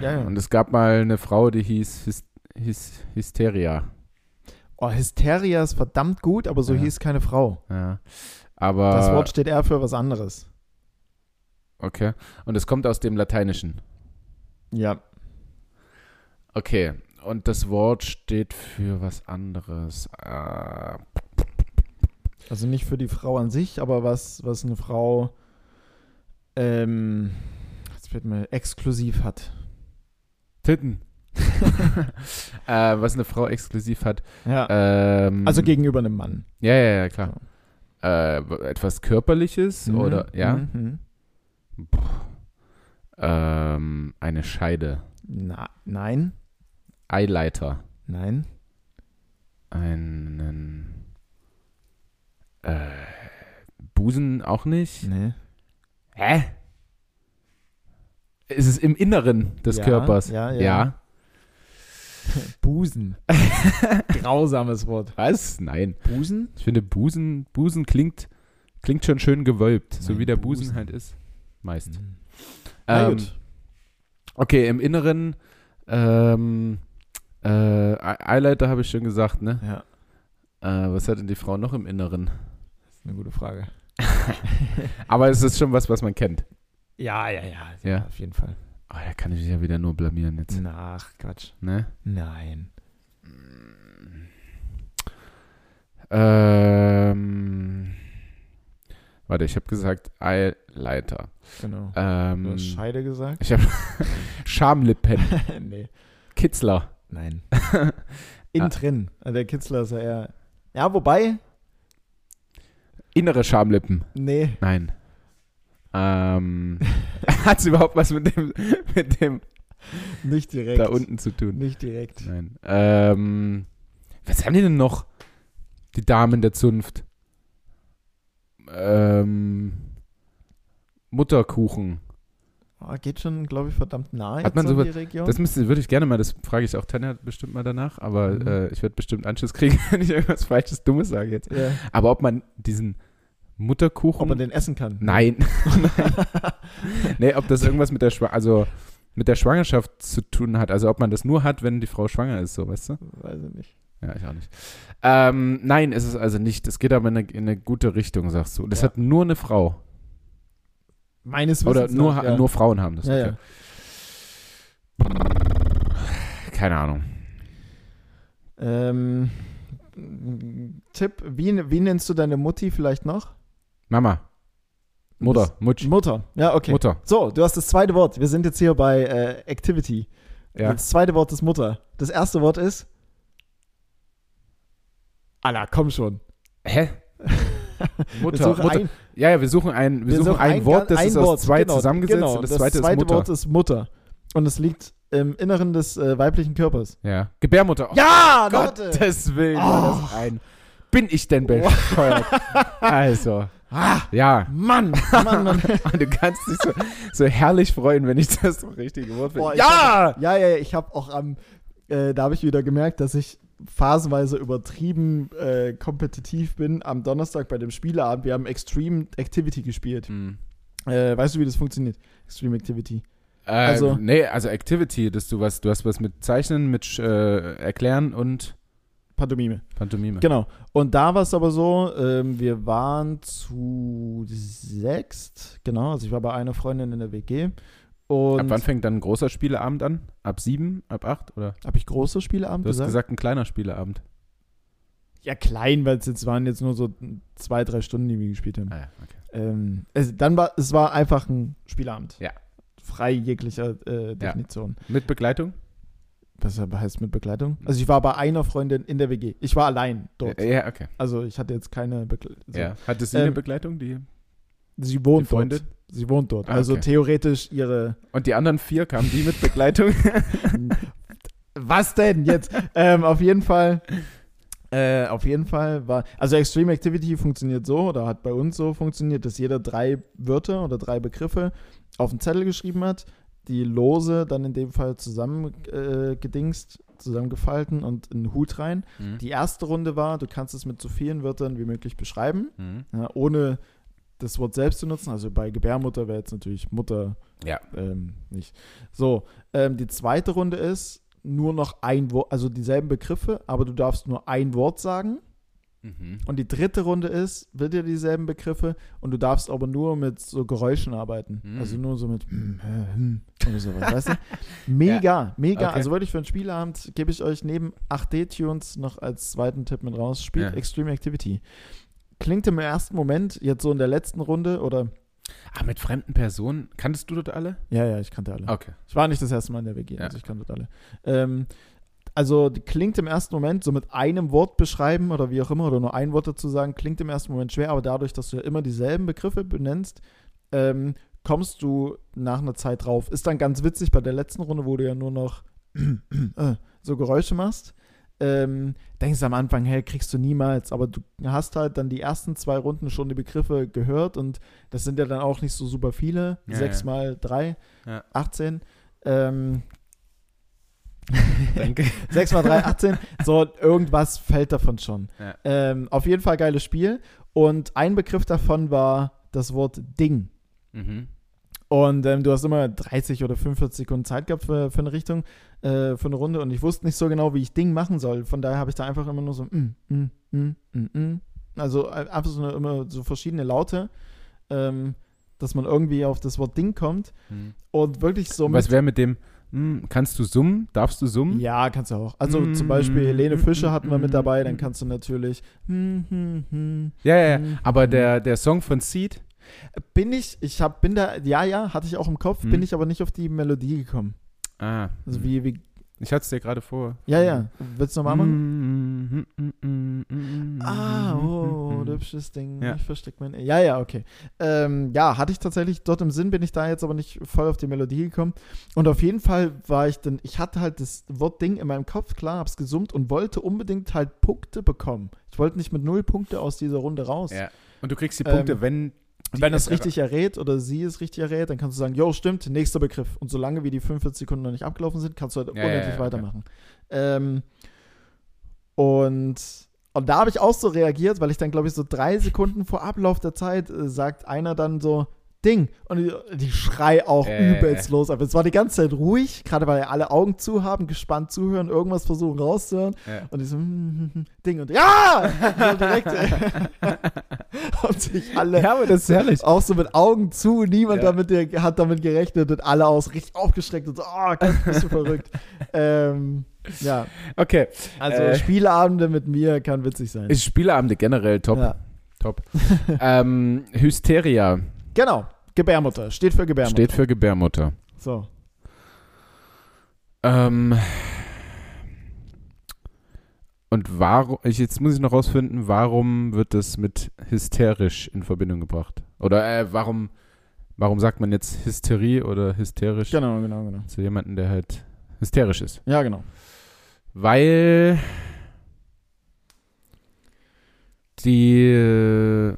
Ja, ja. Und es gab mal eine Frau, die hieß Hys Hys Hysteria. Oh, Hysteria ist verdammt gut, aber so Ja. hieß keine Frau. Ja. Aber. Das Wort steht eher für was anderes. Okay. Und es kommt aus dem Lateinischen. Ja. Okay. Und das Wort steht für was anderes. Äh, Also nicht für die Frau an sich, aber was, was eine Frau ähm, jetzt fällt mir exklusiv hat. Titten. äh, was eine Frau exklusiv hat. Ja. Ähm, also gegenüber einem Mann. Ja, ja, ja, klar. Äh, etwas Körperliches Mhm. oder, ja? Mhm. Ähm, eine Scheide. Na, nein. Eileiter. Nein. Einen. Äh, Busen auch nicht? Nee. Hä? Ist es im Inneren des Ja, Körpers? ja, ja. ja. Busen. Grausames Wort. Was? Nein. Busen? Ich finde, Busen, Busen klingt, klingt schon schön gewölbt, so Nein, wie der Busen. Busen. halt ist. Meist. Mhm. Na Ähm, gut. Okay, im Inneren, ähm, Äh, Ey- Eyelighter habe ich schon gesagt, ne? Ja, Äh, was hat denn die Frau noch im Inneren? das ist eine gute Frage. Aber es ist schon was, was man kennt. Ja, ja, ja. Ja. Auf jeden Fall. Oh, da kann ich mich ja wieder nur blamieren jetzt. Ach, Quatsch. Ne? Nein. Ähm, warte, ich habe gesagt Eyelighter. Genau. Du Ähm, hast Scheide gesagt? ich habe Schamlippen, nee. Kitzler. Nein. Ah. Innen drin. Also der Kitzler ist ja eher. Ja, wobei. Innere Schamlippen. Nee. Nein. Ähm, hat es überhaupt was mit dem, mit dem Nicht direkt. da unten zu tun? Nicht direkt. Nein. Ähm, was haben die denn noch? Die Damen der Zunft. Ähm, Mutterkuchen. Oh, geht schon, glaube ich, verdammt nahe Hat man so die Region. Das müsste, würde ich gerne mal, das frage ich auch Tanja bestimmt mal danach, aber Mhm. äh, ich werde bestimmt Anschluss kriegen, wenn ich irgendwas Falsches, Dummes sage jetzt. ja. Aber ob man diesen Mutterkuchen. Ob man den essen kann. Nein. nee, ob das irgendwas mit der Schwa also mit der Schwangerschaft zu tun hat. Also ob man das nur hat, wenn die Frau schwanger ist, so, weißt du? Weiß ich nicht. Ja, ich auch nicht. Ähm, nein, ist es also nicht. Es geht aber in eine, in eine gute Richtung, sagst du. Das Ja. hat nur eine Frau. Meines Oder Wissens nur, nach, ja. nur Frauen haben das. Ja, okay. Keine Ahnung. Ähm, Tipp, wie, wie nennst du deine Mutti vielleicht noch? Mama. Mutter. Mutsch. Mutter. Ja, okay. Mutter. So, du hast das zweite Wort. Wir sind jetzt hier bei äh, Activity. Ja. Das zweite Wort ist Mutter. Das erste Wort ist. Alla, komm schon. Hä? Wir Mutter. suchen Mutter. ein, Ja, ja, wir suchen ein, wir, suchen ein, ga- Wort, das ein ist aus Wort, zwei genau, zusammengesetzt genau. und das, das zweite, zweite ist. Wort ist Mutter. Und es liegt im Inneren des äh, weiblichen Körpers. ja. Gebärmutter. Oh, Ja, Gottes Willen, war Oh. das ein. Bin ich denn bescheuert? also. Ah, Ja. Mann, Mann, Mann. Und du kannst dich so, so herrlich freuen, wenn ich das richtige Wort finde. Ja! Hab, ja, ja, ja, ich habe auch am, äh, da habe ich wieder gemerkt, dass ich phasenweise übertrieben äh, kompetitiv bin. Am Donnerstag bei dem Spieleabend, wir haben Extreme Activity gespielt. Hm. Äh, weißt du, wie das funktioniert? Extreme Activity. Äh, Also- nee, also Activity, dass du was, du hast was mit Zeichnen, mit äh, Erklären und Pantomime. Pantomime. Genau. Und da war es aber so, ähm, wir waren zu sechst, genau, also ich war bei einer Freundin in der WG. Und Ab wann fängt dann ein großer Spieleabend an? Ab sieben, ab acht oder? habe ich große Spieleabend Du hast gesagt? gesagt, ein kleiner Spieleabend. Ja, klein, weil es jetzt waren jetzt nur so zwei, drei Stunden, die wir gespielt haben. Ah ja, okay. Ähm, es, dann war es war einfach ein Spielabend. Ja. Frei jeglicher äh, Definition. Mit Begleitung? Was heißt mit Begleitung? Also ich war bei einer Freundin in der WG. Ich war allein dort. Ja, ja, okay. Also ich hatte jetzt keine Begleitung. So. Ja. Hatte sie Ähm, eine Begleitung, die, Sie wohnt dort. Sie wohnt dort. Ah, Also okay. theoretisch ihre. Und die anderen vier kamen die mit Begleitung? Was denn jetzt? ähm, auf jeden Fall. Äh, auf jeden Fall war. Also Extreme Activity funktioniert so oder hat bei uns so funktioniert, dass jeder drei Wörter oder drei Begriffe auf einen Zettel geschrieben hat, die lose dann in dem Fall zusammen äh, zusammengefalten und in den Hut rein. Mhm. Die erste Runde war, du kannst es mit so vielen Wörtern wie möglich beschreiben, Mhm. ja, ohne das Wort selbst zu nutzen. Also bei Gebärmutter wäre jetzt natürlich Mutter Ja. ähm, nicht. So, ähm, die zweite Runde ist nur noch ein Wort, also dieselben Begriffe, aber du darfst nur ein Wort sagen. Mhm. Und die dritte Runde ist wieder dieselben Begriffe und du darfst aber nur mit so Geräuschen arbeiten. Mhm. Also nur so mit hm, oder sowas, weißt du? Mega, mega. Okay. Also wirklich für einen Spielabend gebe ich euch neben 8D-Tunes noch als zweiten Tipp mit raus. Spielt Ja. Extreme Activity. Klingt im ersten Moment, jetzt so in der letzten Runde oder Ah, mit fremden Personen. Kanntest du dort alle? ja, ja, ich kannte alle. Okay. Ich war nicht das erste Mal in der WG, Ja. also ich kannte das alle. Ähm, also klingt im ersten Moment so mit einem Wort beschreiben oder wie auch immer oder nur ein Wort dazu sagen, klingt im ersten Moment schwer, aber dadurch, dass du ja immer dieselben Begriffe benennst, ähm, kommst du nach einer Zeit drauf. Ist dann ganz witzig bei der letzten Runde, wo du ja nur noch äh, so Geräusche machst. Ähm, denkst du am Anfang, hey, kriegst du niemals, aber du hast halt dann die ersten zwei Runden schon die Begriffe gehört und das sind ja dann auch nicht so super viele. Ja, Sechs ja. mal drei, Ja. 18. Ähm, Danke. 6 mal 3, 18. So, irgendwas fällt davon schon. Ja. Ähm, auf jeden Fall geiles Spiel. Und ein Begriff davon war das Wort Ding. mhm. Und ähm, du hast immer 30 oder 45 Sekunden Zeit gehabt für, für eine Richtung, äh, für eine Runde. Und ich wusste nicht so genau, wie ich Ding machen soll. Von daher habe ich da einfach immer nur so, mm, mm, mm, mm, mm. also äh, eine, immer so verschiedene Laute, ähm, dass man irgendwie auf das Wort Ding kommt. Hm. Und wirklich so Was wäre mit dem, hm, kannst du summen? Darfst du summen? Ja, kannst du auch. Also Mm, zum Beispiel Helene mm, Fischer mm, hatten wir mit dabei, dann mm. kannst du natürlich. hm, hm, hm. Ja, ja, ja. Mhm. Aber der, der Song von Seed, Bin ich, ich hab, bin da, ja, ja, hatte ich auch im Kopf, Hm. bin ich aber nicht auf die Melodie gekommen. ah, Also wie, wie, ich hatte es dir gerade vor. ja, ja. Willst du nochmal machen? Ah, oh, hübsches Ding. Ja. Ich versteck mein. Ja, ja, okay. Ähm, ja, hatte ich tatsächlich dort im Sinn, bin ich da jetzt aber nicht voll auf die Melodie gekommen. Und auf jeden Fall war ich dann, ich hatte halt das Wort Ding in meinem Kopf, klar, hab's gesummt und wollte unbedingt halt Punkte bekommen. Ich wollte nicht mit null Punkte aus dieser Runde raus. Ja. Und du kriegst die Punkte, Ähm, wenn Und wenn die es richtig errät oder sie es richtig errät, dann kannst du sagen, jo, stimmt, nächster Begriff. Und solange wie die 45 Sekunden noch nicht abgelaufen sind, kannst du halt ja, unendlich ja, weitermachen. Ähm, und, und da habe ich auch so reagiert, weil ich dann, glaube ich, so drei Sekunden vor Ablauf der Zeit äh, sagt einer dann so, Ding. Und die, die schrei auch Äh. übelst los. Aber es war die ganze Zeit ruhig, gerade weil alle Augen zu haben, gespannt zuhören, irgendwas versuchen rauszuhören. Ja. Und ich so, hm, Ding und ja! So direkt. und sich alle ja, aber das ist herrlich. auch so mit Augen zu, niemand Ja. damit, der hat damit gerechnet und alle aus richtig aufgestreckt und so, oh, bist du verrückt. ähm, ja, Okay. also Äh. Spieleabende mit mir kann witzig sein. Ist Spieleabende generell top. Ja. Top. ähm, Hysteria Genau, Gebärmutter, steht für Gebärmutter. steht für Gebärmutter. So. Ähm, und warum, ich, jetzt muss ich noch rausfinden, warum wird das mit hysterisch in Verbindung gebracht? Oder äh, warum, warum sagt man jetzt Hysterie oder hysterisch Genau, genau, genau. zu jemandem, der halt hysterisch ist? Ja, genau. Weil die, äh,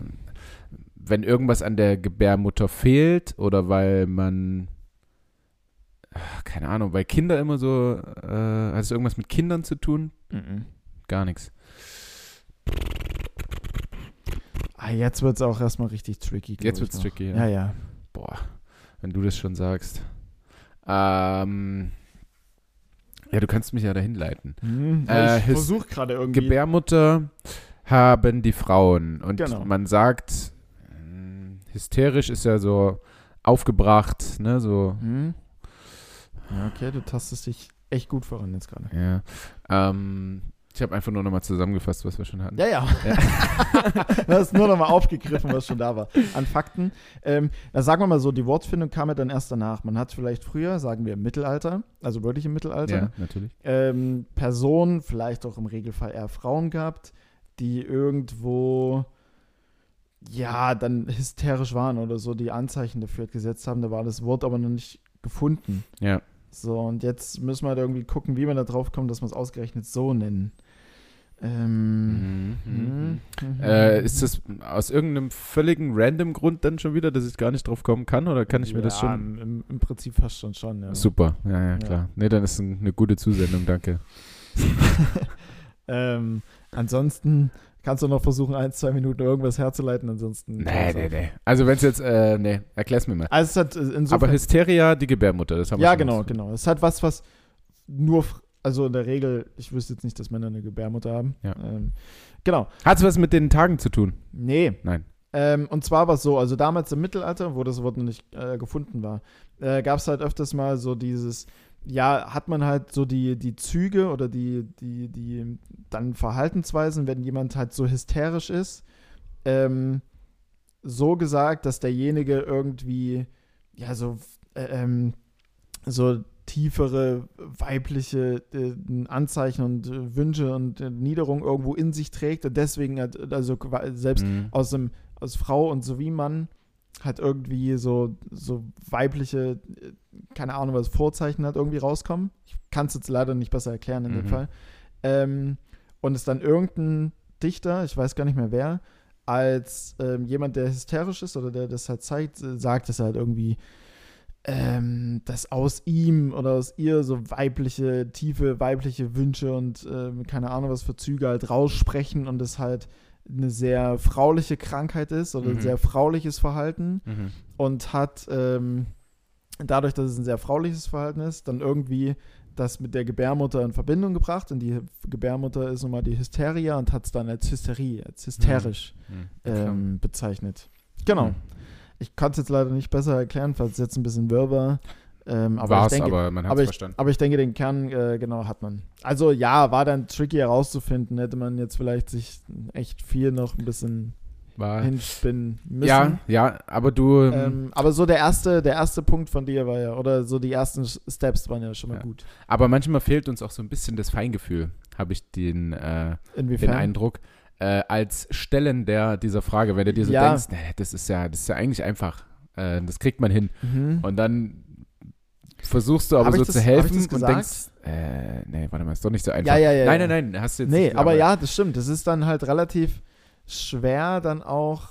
wenn irgendwas an der Gebärmutter fehlt oder weil man, ach, keine Ahnung, weil Kinder immer so, äh, hat es irgendwas mit Kindern zu tun? Mhm. Gar nichts. Ah, jetzt wird es auch erstmal richtig tricky. Jetzt wird's noch. tricky, ja. Ja, ja. Boah, wenn du das schon sagst. Ähm, ja, du kannst mich ja dahin leiten. Hm, Äh, ich versuche gerade irgendwie. Gebärmutter haben die Frauen. Und Genau. man sagt, hysterisch ist ja so aufgebracht, ne, so, Hm? Ja, okay, du tastest dich echt gut voran jetzt gerade. ja. Ähm, ich habe einfach nur nochmal zusammengefasst, was wir schon hatten. Ja, ja. du hast nur nochmal aufgegriffen, was schon da war. An Fakten. Ähm, na, sagen wir mal so, die Wortfindung kam ja dann erst danach. Man hat vielleicht früher, sagen wir im Mittelalter, also wirklich im Mittelalter, Ja, natürlich. ähm, Personen, vielleicht auch im Regelfall eher Frauen gehabt, die irgendwo ja, dann hysterisch waren oder so, die Anzeichen dafür gesetzt haben. Da war das Wort aber noch nicht gefunden. Ja. So, und jetzt müssen wir halt irgendwie gucken, wie wir da drauf kommen, dass wir es ausgerechnet so nennen. Ähm, Mhm, mhm. mhm. Äh, ist das aus irgendeinem völligen random Grund dann schon wieder, dass ich gar nicht drauf kommen kann? Oder kann ich mir das Ja, schon. Im, Im Prinzip fast schon schon, ja. Super, ja, ja, Ja. klar. Nee, dann ist ein, eine gute Zusendung, danke. ähm, ansonsten kannst du noch versuchen, ein, zwei Minuten irgendwas herzuleiten, ansonsten. Nee, nee, nee. Also wenn es jetzt, äh, nee, erklär's mir mal. Also es hat äh, insofern. Aber Hysteria, die Gebärmutter, das haben wir ja, genau, genau. Es hat was, was nur, also in der Regel, ich wüsste jetzt nicht, dass Männer eine Gebärmutter haben. Ja. Ähm, genau. Hat es was mit den Tagen zu tun? Nee. Nein. Ähm, und zwar war es so, also damals im Mittelalter, wo das Wort noch nicht äh, gefunden war, äh, gab es halt öfters mal so dieses, ja, hat man halt so die, die Züge oder die, die, die dann Verhaltensweisen, wenn jemand halt so hysterisch ist, ähm, so gesagt, dass derjenige irgendwie, ja, so, äh, ähm, so tiefere weibliche äh, Anzeichen und äh, Wünsche und äh, Niederung irgendwo in sich trägt und deswegen also selbst Mhm. aus dem aus Frau und sowie Mann halt irgendwie so so weibliche äh, keine Ahnung was Vorzeichen halt irgendwie rauskommen. Ich kann es jetzt leider nicht besser erklären in dem Mhm. Fall. Ähm, und es dann irgendein Dichter, ich weiß gar nicht mehr wer, als ähm, jemand, der hysterisch ist oder der das halt zeigt, äh, sagt, dass er halt irgendwie ähm, dass aus ihm oder aus ihr so weibliche, tiefe weibliche Wünsche und ähm, keine Ahnung was für Züge halt raussprechen und es halt eine sehr frauliche Krankheit ist oder ein Mhm. sehr frauliches Verhalten Mhm. und hat, ähm, dadurch, dass es ein sehr frauliches Verhalten ist, dann irgendwie das mit der Gebärmutter in Verbindung gebracht und die Gebärmutter ist nun mal die Hysteria und hat es dann als Hysterie, als hysterisch Hm. ähm, bezeichnet. Genau. Hm. Ich kann es jetzt leider nicht besser erklären, falls es jetzt ein bisschen wirr war. Ähm, aber War's, ich denke, aber man hat verstanden. aber ich denke, den Kern äh, genau hat man. Also ja, war dann tricky herauszufinden. Hätte man jetzt vielleicht sich echt viel noch ein bisschen War, hinspinnen müssen. ja, ja, aber du, ähm, aber so der erste, der erste Punkt von dir war ja, oder so die ersten Steps waren ja schon mal Ja. gut. aber manchmal fehlt uns auch so ein bisschen das Feingefühl, habe ich den, äh, den? Eindruck. Äh, als Stellen der dieser Frage, wenn du dir so Ja. denkst, nee, das ist ja, das ist ja eigentlich einfach, äh, das kriegt man hin. Mhm. Und dann versuchst du aber Hab so zu helfen und denkst, äh, nee, warte mal, ist doch nicht so einfach. Ja, ja, ja. nein, nein, nein, hast du jetzt Nee, aber ja, das stimmt. Das ist dann halt relativ schwer, dann auch,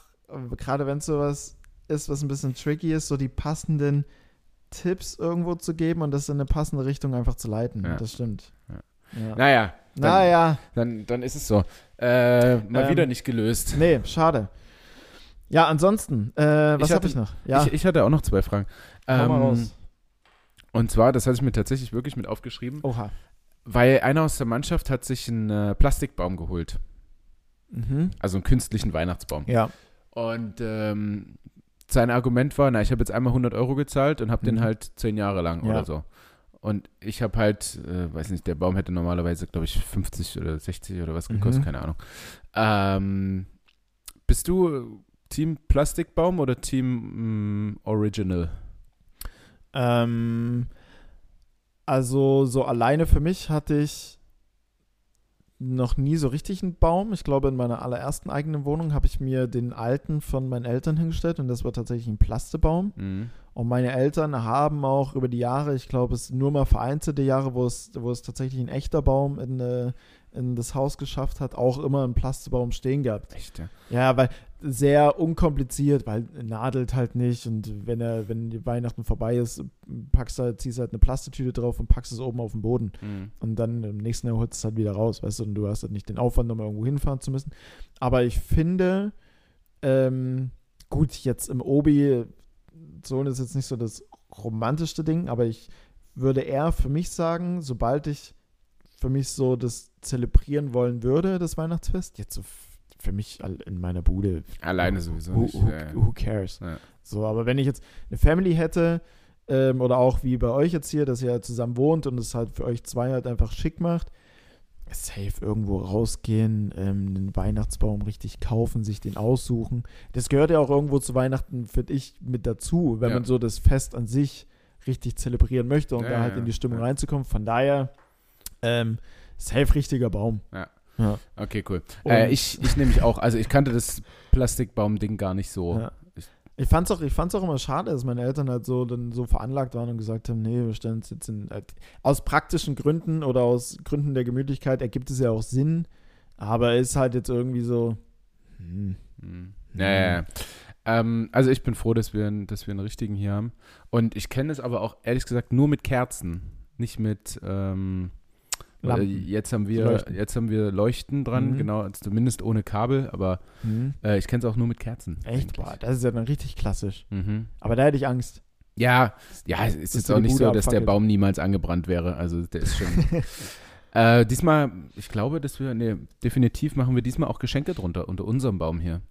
gerade wenn es sowas ist, was ein bisschen tricky ist, so die passenden Tipps irgendwo zu geben und das in eine passende Richtung einfach zu leiten. Ja. Das stimmt. Ja. Ja. Naja, dann, Naja, dann, dann ist es so. Äh, mal Ähm, wieder nicht gelöst. nee, schade. Ja, ansonsten, äh, was habe ich noch? Ja, Ich, ich hatte auch noch zwei Fragen. hau mal Ähm, raus. Und zwar, das hatte ich mir tatsächlich wirklich mit aufgeschrieben, Oha. weil einer aus der Mannschaft hat sich einen äh, Plastikbaum geholt. Mhm. Also einen künstlichen Weihnachtsbaum. Ja. Und ähm, sein Argument war, na, ich habe jetzt einmal 100 Euro gezahlt und habe Mhm. den halt zehn Jahre lang Ja. oder so. Und ich habe halt, äh, weiß nicht, der Baum hätte normalerweise, glaube ich, 50 oder 60 oder was gekostet, Mhm. keine Ahnung. Ähm, bist du Team Plastikbaum oder Team mm, Original? Ähm, also so alleine für mich hatte ich noch nie so richtig einen Baum. Ich glaube, in meiner allerersten eigenen Wohnung habe ich mir den alten von meinen Eltern hingestellt und das war tatsächlich ein Plastebaum. Mhm. Und meine Eltern haben auch über die Jahre, ich glaube, es sind nur mal vereinzelte Jahre, wo es, wo es tatsächlich ein echter Baum in, äh, in das Haus geschafft hat, auch immer einen Plastebaum stehen gehabt. Echt, ja. Ja, weil sehr unkompliziert, weil nadelt halt nicht und wenn er, wenn die Weihnachten vorbei ist, packst du, ziehst halt eine Plastetüte drauf und packst es oben auf den Boden Mhm. und dann im nächsten Jahr holst du es halt wieder raus, weißt du, und du hast halt nicht den Aufwand, nochmal irgendwo hinfahren zu müssen. Aber ich finde, ähm, gut, jetzt im Obi, so ist jetzt nicht so das romantischste Ding, aber ich würde eher für mich sagen, sobald ich für mich so das zelebrieren wollen würde, das Weihnachtsfest, jetzt so für mich in meiner Bude, Alleine sowieso who, nicht. who, who cares? Ja. So, aber wenn ich jetzt eine Family hätte, ähm, oder auch wie bei euch jetzt hier, dass ihr halt zusammen wohnt und es halt für euch zwei halt einfach schick macht, safe irgendwo rausgehen, ähm, einen Weihnachtsbaum richtig kaufen, sich den aussuchen. Das gehört ja auch irgendwo zu Weihnachten, finde ich, mit dazu, wenn Ja. man so das Fest an sich richtig zelebrieren möchte und Ja, da halt in die Stimmung reinzukommen. Von daher, ähm, safe richtiger Baum. Ja. Ja. Okay, cool. Äh, ich ich nehme mich auch, also ich kannte das Plastikbaum-Ding gar nicht so. Ja. Ich- fand's auch, ich fand's auch immer schade, dass meine Eltern halt so dann so veranlagt waren und gesagt haben, nee, wir stellen es jetzt in halt, aus praktischen Gründen oder aus Gründen der Gemütlichkeit ergibt es ja auch Sinn, aber ist halt jetzt irgendwie so hm, Hm. Ja, ja, ja. Ähm, also ich bin froh, dass wir, einen- dass wir einen richtigen hier haben. Und ich kenne es aber auch, ehrlich gesagt, nur mit Kerzen. Nicht mit ähm, äh, Lampen. jetzt haben wir Leuchten. jetzt haben wir Leuchten dran, Mhm. genau, also zumindest ohne Kabel, aber Hm. äh, ich kenne es auch nur mit Kerzen. Echt? Boah, das ist ja dann richtig klassisch. Mhm. Aber da hätte ich Angst. Ja, ja, es ist jetzt auch nicht so, dass der abfackelt. Baum niemals angebrannt wäre. Also der ist schon. äh, diesmal, ich glaube, dass wir, nee, definitiv machen wir diesmal auch Geschenke drunter, unter unserem Baum hier.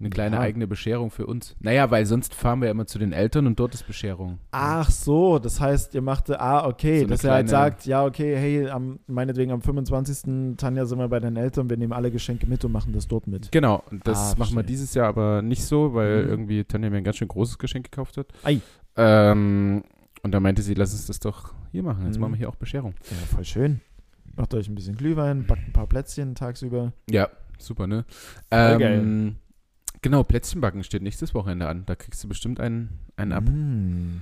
Eine kleine Ja. eigene Bescherung für uns. Naja, weil sonst fahren wir ja immer zu den Eltern und dort ist Bescherung. Ach so, das heißt, ihr macht, ah, okay, So dass er halt sagt, ja, okay, hey, am, meinetwegen am 25. Tanja sind wir bei den Eltern, wir nehmen alle Geschenke mit und machen das dort mit. Genau, und das Ah, machen wir dieses Jahr aber nicht so, weil Mhm. irgendwie Tanja mir ein ganz schön großes Geschenk gekauft hat. Ei. Ähm, und da meinte sie, lass uns das doch hier machen. Jetzt Mhm. machen wir hier auch Bescherung. Ja, voll schön. Macht euch ein bisschen Glühwein, backt ein paar Plätzchen tagsüber. Ja, super, ne? Voll Ähm, Genau, Plätzchenbacken steht nächstes Wochenende an. Da kriegst du bestimmt einen, einen ab. Mm.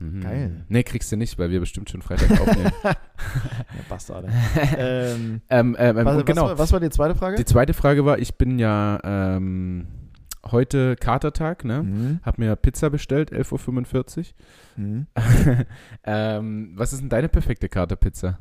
Mhm. geil. Nee, kriegst du nicht, weil wir bestimmt schon Freitag aufnehmen. Ja, Bastarde. ähm, ähm, ähm, ähm, was, genau. was, war, was war die zweite Frage? Die zweite Frage war, ich bin ja ähm, heute Katertag, ne? Mhm. Hab mir Pizza bestellt, 11.45 Uhr. Mhm. ähm, was ist denn deine perfekte Katerpizza?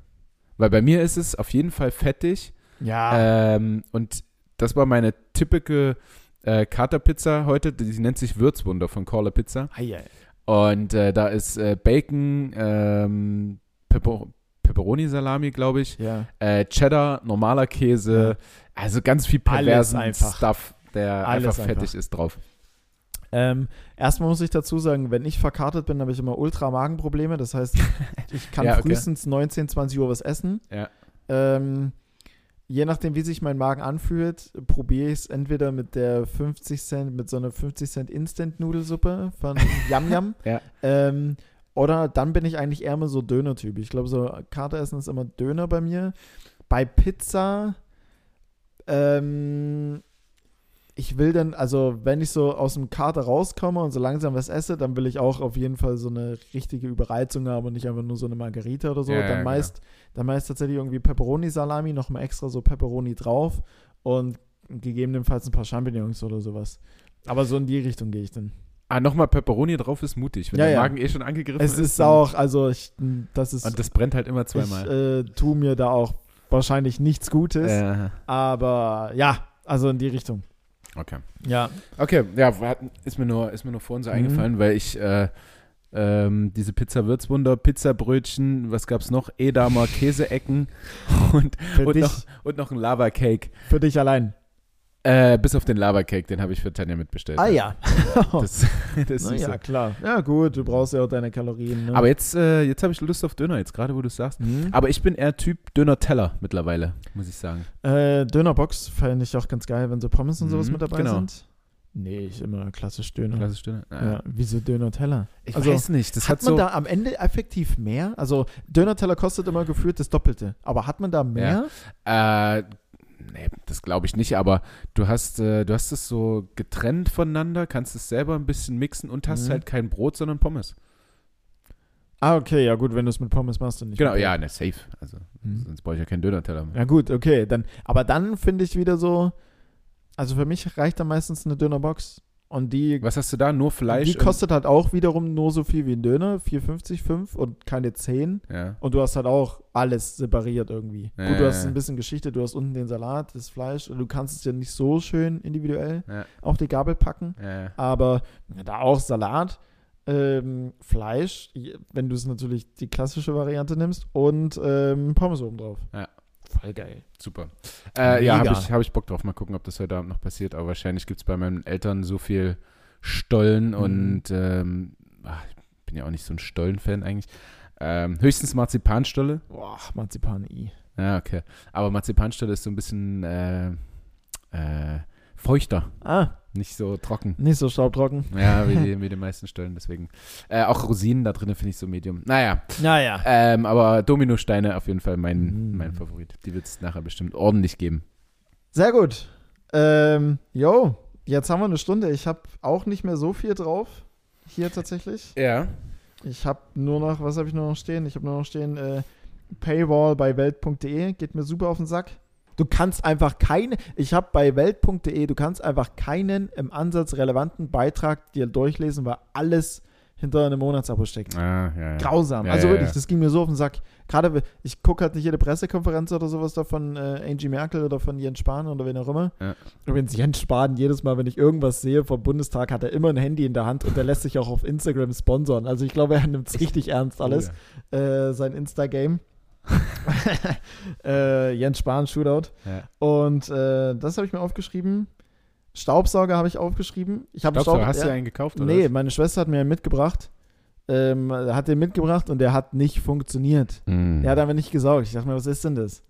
Weil bei mir ist es auf jeden Fall fettig. Ja, Ähm, und das war meine typische äh, Katerpizza heute. Die nennt sich Würzwunder von Caller Pizza. Ei, ei. Und äh, da ist äh, Bacon, ähm, Pepper Pepperoni-Salami, glaube ich, Ja. äh, Cheddar, normaler Käse, also ganz viel perversen. Stuff, der Alles einfach fettig einfach. ist drauf. Ähm, erstmal muss ich dazu sagen, wenn ich verkartet bin, habe ich immer ultra Magenprobleme. Das heißt, ich kann Ja, okay. frühestens 19, 20 Uhr was essen. Ja. Ähm, je nachdem, wie sich mein Magen anfühlt, probiere ich es entweder mit der 50 Cent, mit so einer 50 Cent Instant-Nudelsuppe von Yam Yam. Ja. Ähm, oder dann bin ich eigentlich eher mal so Döner-Typ. Ich glaube, so Karte essen ist immer Döner bei mir. Bei Pizza, ähm, ich will dann, also wenn ich so aus dem Kater rauskomme und so langsam was esse, dann will ich auch auf jeden Fall so eine richtige Überreizung haben und nicht einfach nur so eine Margarita oder so. Ja, ja, dann, genau. meist, dann meist tatsächlich irgendwie Pepperoni-Salami, nochmal extra so Pepperoni drauf und gegebenenfalls ein paar Champignons oder sowas. Aber so in die Richtung gehe ich dann. Ah, nochmal Pepperoni drauf ist mutig, wenn Ja, der ja. Magen eh schon angegriffen Es ist. ist dann- auch, also ich, das ist, Und das brennt halt immer zweimal. ich äh, tue mir da auch wahrscheinlich nichts Gutes, Äh, aber ja, also in die Richtung. Okay. Ja, Okay, ja, ist mir nur, ist mir nur vorhin so Mhm. eingefallen, weil ich äh, ähm, diese Pizza Würzwunder, Pizzabrötchen, was gab's noch? Edamer Käseecken und, und, noch, und noch ein Lava Cake. für dich allein. Äh, bis auf den Lava Cake, den habe ich für Tanja mitbestellt. Ah ja. Das, das ist Na nicht ja, so. klar. Ja gut, du brauchst ja auch deine Kalorien. Ne? Aber jetzt, äh, jetzt habe ich Lust auf Döner, jetzt gerade wo du es sagst. Hm? Aber ich bin eher Typ Döner-Teller mittlerweile, muss ich sagen. Äh, Dönerbox fände ich auch ganz geil, wenn so Pommes und sowas Mhm, mit dabei genau. sind. Nee, ich immer klassisch Döner. Klassisch Döner. Ja, wieso Döner-Teller? Ich Also, weiß nicht, das hat hat, man so. da am Ende effektiv mehr? Also Döner-Teller kostet immer gefühlt das Doppelte. Aber hat man da mehr? Äh, nee, das glaube ich nicht, aber du hast, äh, du hast es so getrennt voneinander, kannst es selber ein bisschen mixen und hast Mhm. halt kein Brot, sondern Pommes. Ah, okay, ja gut, wenn du es mit Pommes machst und nicht Genau, ja, ne, safe. Also, Mhm. sonst brauche ich ja keinen Döner-Teller mehr. Ja gut, okay, dann, aber dann finde ich wieder so, also für mich reicht da meistens eine Dönerbox und die, Was hast du da? Nur Fleisch? die kostet halt auch wiederum nur so viel wie ein Döner, 4,50, 5 und keine 10 und, ja. und du hast halt auch alles separiert irgendwie. Ja, gut, du hast ein bisschen Geschichte, du hast unten den Salat, das Fleisch und du kannst es ja nicht so schön individuell Ja. auf die Gabel packen, aber da auch Salat, ähm, Fleisch, wenn du es natürlich die klassische Variante nimmst und ähm, Pommes oben drauf. Ja. Voll geil. Super. Äh, ja, habe ich, hab ich Bock drauf. Mal gucken, ob das heute Abend noch passiert. Aber wahrscheinlich gibt es bei meinen Eltern so viel Stollen Mhm. und ähm, ach, ich bin ja auch nicht so ein Stollen-Fan eigentlich. Ähm, höchstens Marzipanstolle. Boah, Marzipan I. Ja, okay. Aber Marzipanstolle ist so ein bisschen äh, äh, feuchter, Ah, nicht so trocken. nicht so staubtrocken. Ja, wie die, wie die meisten Stollen, deswegen. Äh, auch Rosinen da drin finde ich so medium. Naja, Naja. ähm, aber Dominosteine auf jeden Fall mein, Mm. mein Favorit. Die wird es nachher bestimmt ordentlich geben. Sehr gut. Ähm, yo, jetzt haben wir eine Stunde. Ich habe auch nicht mehr so viel drauf. Hier tatsächlich. Ja. Ich habe nur noch, was habe ich nur noch stehen? Ich habe nur noch stehen, äh, Paywall bei welt.de. Geht mir super auf den Sack. Du kannst einfach keine, ich habe bei welt.de, du kannst einfach keinen im Ansatz relevanten Beitrag dir durchlesen, weil alles hinter einem Monatsabo steckt. Ah, ja, ja. Grausam. Ja, also wirklich, das ging mir so auf den Sack. Gerade, ich gucke halt nicht jede Pressekonferenz oder sowas da von äh, Angie Merkel oder von Jens Spahn oder wen auch immer. Übrigens, Jens Spahn, jedes Mal, wenn ich irgendwas sehe vom Bundestag, hat er immer ein Handy in der Hand und der lässt sich auch auf Instagram sponsern. Also ich glaube, er nimmt es richtig ernst alles, Oh, äh, sein Insta-Game. äh, Jens Spahn, Shootout. ja. Und äh, das habe ich mir aufgeschrieben. Staubsauger habe ich aufgeschrieben. Ich habe du, Staub- hast du ja. einen gekauft? Oder Nee, was? meine Schwester hat mir einen mitgebracht. Ähm, hat den mitgebracht und der hat nicht funktioniert. Mm. Der hat einfach nicht gesaugt. Ich dachte mir, was ist denn das?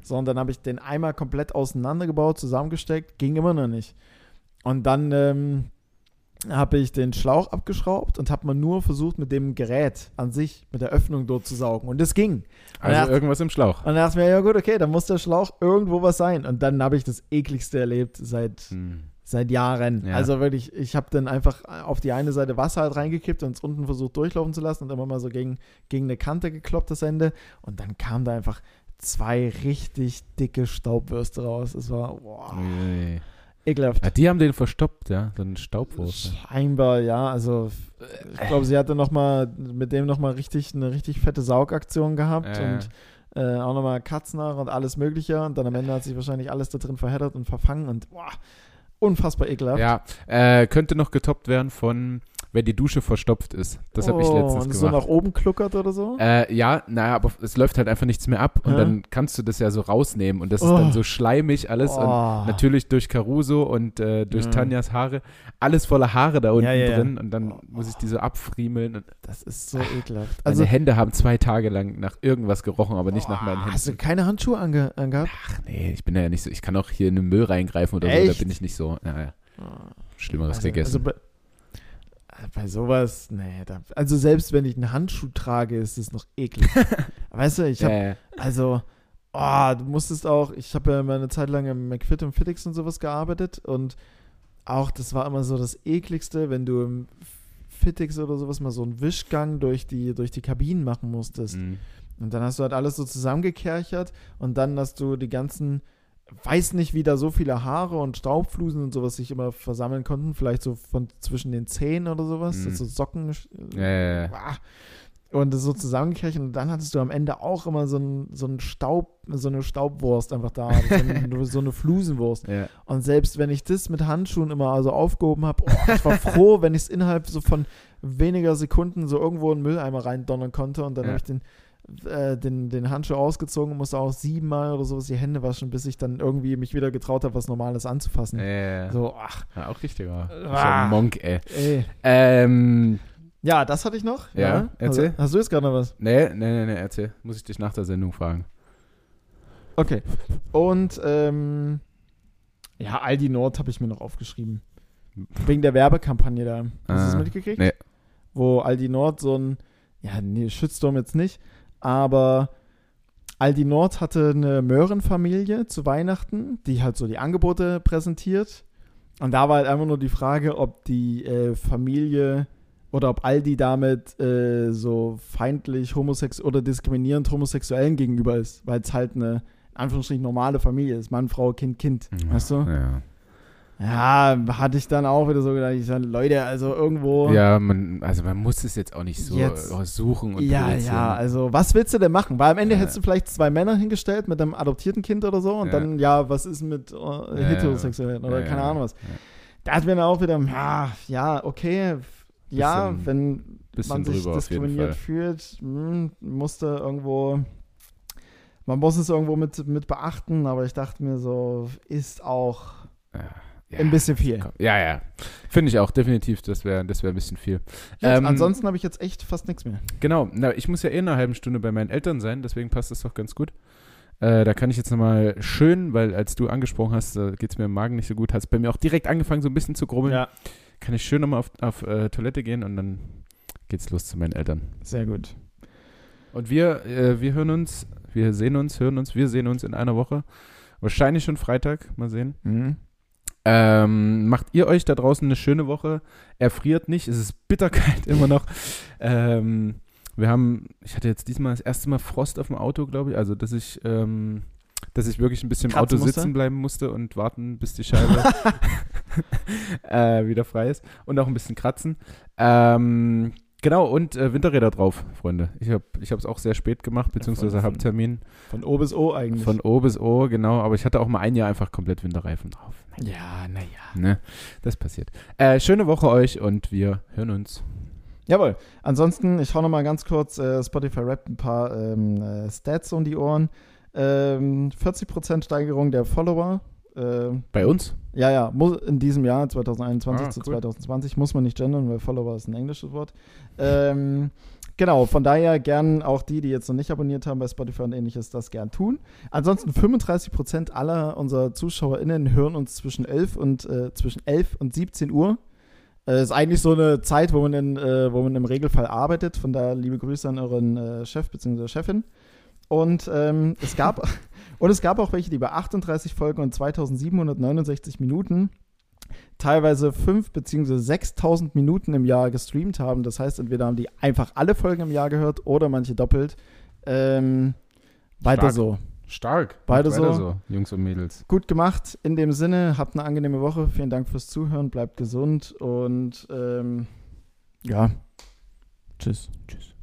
So, und dann habe ich den einmal komplett auseinandergebaut, zusammengesteckt, ging immer noch nicht. Und dann ähm, habe ich den Schlauch abgeschraubt und habe mal nur versucht, mit dem Gerät an sich, mit der Öffnung dort zu saugen. Und das ging. also Ja. irgendwas im Schlauch. Und dann dachte ich mir, ja gut, okay, dann muss der Schlauch irgendwo was sein. Und dann habe ich das ekligste erlebt seit Mm. Seit Jahren. Ja. Also wirklich, ich habe dann einfach auf die eine Seite Wasser halt reingekippt und es unten versucht durchlaufen zu lassen und immer mal so gegen, gegen eine Kante gekloppt, das Ende. Und dann kam da einfach zwei richtig dicke Staubwürste raus. Es war boah, Ui. Ekelhaft. Ja, die haben den verstoppt, ja. So ein Staubwurst. Scheinbar, ja. Also ich glaube, sie hatte noch mal mit dem nochmal richtig eine richtig fette Saugaktion gehabt Ja. und äh, auch nochmal Katznach und alles mögliche. Und dann am Ende hat sich wahrscheinlich alles da drin verheddert und verfangen und boah, unfassbar ekelhaft. Ja, äh, könnte noch getoppt werden von, wenn die Dusche verstopft ist. Das habe ich Oh, letztens und so gemacht. nach oben kluckert oder so? Äh, ja, naja, aber es läuft halt einfach nichts mehr ab und Ja. dann kannst du das ja so rausnehmen und das ist Oh. dann so schleimig alles und Oh. natürlich durch Caruso und äh, durch Ja. Tanjas Haare, alles voller Haare da unten Ja, ja, drin und dann muss ich die so abfriemeln und Das ist so ekelhaft. also Also, Hände haben zwei Tage lang nach irgendwas gerochen, aber nicht nach meinen Oh, hast du Händen. keine Handschuhe ange angehabt? Ach nee, ich bin ja nicht so, ich kann auch hier in den Müll reingreifen oder so, Echt? da bin ich nicht so, ja, ja, Schlimmeres Also, gegessen. also bei, sowas, nee, da, also selbst wenn ich einen Handschuh trage, ist es noch eklig. weißt du, ich habe, ja, ja. also, oh, du musstest auch, ich habe ja mal eine Zeit lang im McFit und Fittix und sowas gearbeitet und auch, das war immer so das ekligste, wenn du im Fittix oder sowas mal so einen Wischgang durch die, durch die Kabinen machen musstest. Mhm. Und dann hast du halt alles so zusammengekerchert und dann hast du die ganzen, weiß nicht, wie da so viele Haare und Staubflusen und sowas sich immer versammeln konnten, vielleicht so von zwischen den Zähnen oder sowas, Mhm. so Socken. Ja, ja, ja. Und das so zusammengekerchert und dann hattest du am Ende auch immer so einen so einen Staub, so eine Staubwurst einfach da, so eine, so eine Flusenwurst. ja. Und selbst wenn ich das mit Handschuhen immer also aufgehoben habe, oh, ich war froh, wenn ich es innerhalb so von weniger Sekunden so irgendwo in den Mülleimer reindonnern konnte und dann Ja. habe ich den, äh, den, den Handschuh ausgezogen und musste auch siebenmal oder sowas die Hände waschen, bis ich dann irgendwie mich wieder getraut habe, was Normales anzufassen. Ja, ja, ja. So, ach, ja, auch richtiger. Ah. Ah. Monk, ey. ey. Ähm, Ja, das hatte ich noch. Ja, erzähl. Also, hast du jetzt gerade noch was? nee, nee, nee, nee, erzähl. Muss ich dich nach der Sendung fragen. Okay. Und, ähm, ja, Aldi Nord habe ich mir noch aufgeschrieben. Wegen der Werbekampagne da. Hast du Ah, das mitgekriegt? nee. Wo Aldi Nord so ein, ja, nee, Shitstorm jetzt nicht, aber Aldi Nord hatte eine Möhrenfamilie zu Weihnachten, die halt so die Angebote präsentiert. Und da war halt einfach nur die Frage, ob die äh, Familie oder ob Aldi damit äh, so feindlich homosex oder diskriminierend Homosexuellen gegenüber ist, weil es halt eine, in Anführungsstrichen, normale Familie ist. Mann, Frau, Kind, Kind. Weißt du? Ja. Ja, hatte ich dann auch wieder so gedacht, ich sag, Leute, also irgendwo. Ja, man, also man muss es jetzt auch nicht so Jetzt- suchen und Ja, ja, also was willst du denn machen? Weil am Ende Ja. hättest du vielleicht zwei Männer hingestellt mit einem adoptierten Kind oder so und Ja. dann, ja, was ist mit äh, Heterosexuellen oder Ja, keine ja. Ahnung was. Ja. Da hat mir dann auch wieder, ja, ja, okay, ja, Bisschen- wenn bisschen man sich diskriminiert fühlt, hm, musste irgendwo, man muss es irgendwo mit, mit beachten, aber ich dachte mir so, ist auch Ja, ja. ein bisschen viel. Komm. Ja, ja. Finde ich auch, definitiv. Das wäre das wär ein bisschen viel. Ähm, ansonsten habe ich jetzt echt fast nichts mehr. Genau, na, ich muss ja eh in einer halben Stunde bei meinen Eltern sein, deswegen passt das doch ganz gut. Äh, da kann ich jetzt nochmal schön, weil als du angesprochen hast, äh, geht es mir im Magen nicht so gut, hat es bei mir auch direkt angefangen, so ein bisschen zu grubbeln. Ja, Kann ich schön nochmal auf, auf äh, Toilette gehen und dann geht's los zu meinen Eltern. sehr gut. Und wir, äh, wir hören uns, wir sehen uns, hören uns, wir sehen uns in einer Woche. Wahrscheinlich schon Freitag, mal sehen. Mhm. Ähm, macht ihr euch da draußen eine schöne Woche? Erfriert nicht, es ist bitterkalt immer noch. Ähm, wir haben, ich hatte jetzt diesmal das erste Mal Frost auf dem Auto, glaube ich. Also, dass ich, ähm, dass ich wirklich ein bisschen im Auto sitzen bleiben musste und warten, bis die Scheibe äh, wieder frei ist. Und auch ein bisschen kratzen. Ähm, genau, und äh, Winterräder drauf, Freunde. Ich habe es auch sehr spät gemacht, beziehungsweise habe Termin Von O bis O eigentlich. von O bis O, genau. Aber ich hatte auch mal ein Jahr einfach komplett Winterreifen drauf. ja, naja. Ne, das passiert. Äh, schöne Woche euch und wir hören uns. Jawohl. Ansonsten, ich hau noch mal ganz kurz äh, Spotify rappt ein paar ähm, äh, Stats um die Ohren. Ähm, 40% Steigerung der Follower. Ähm, Bei uns? ja, ja, muss in diesem Jahr 2021 Ah, zu cool. 2020 muss man nicht gendern, weil Follower ist ein englisches Wort. Ähm, genau, von daher gern auch die, die jetzt noch nicht abonniert haben bei Spotify und ähnliches, das gern tun. Ansonsten 35% aller unserer ZuschauerInnen hören uns zwischen 11 und äh, zwischen 11 und 17 Uhr. Äh, ist eigentlich so eine Zeit, wo man, in, äh, wo man im Regelfall arbeitet. Von daher liebe Grüße an euren äh, Chef bzw. Chefin. Und ähm, es gab und es gab auch welche, die bei 38 Folgen und 2769 Minuten teilweise 5 bzw. 6000 Minuten im Jahr gestreamt haben. Das heißt, entweder haben die einfach alle Folgen im Jahr gehört oder manche doppelt. Ähm, weiter Stark. so. Stark. Beide weiter so. Jungs und Mädels. Gut gemacht. In dem Sinne, habt eine angenehme Woche. Vielen Dank fürs Zuhören. Bleibt gesund und ähm, ja. Tschüss. Tschüss.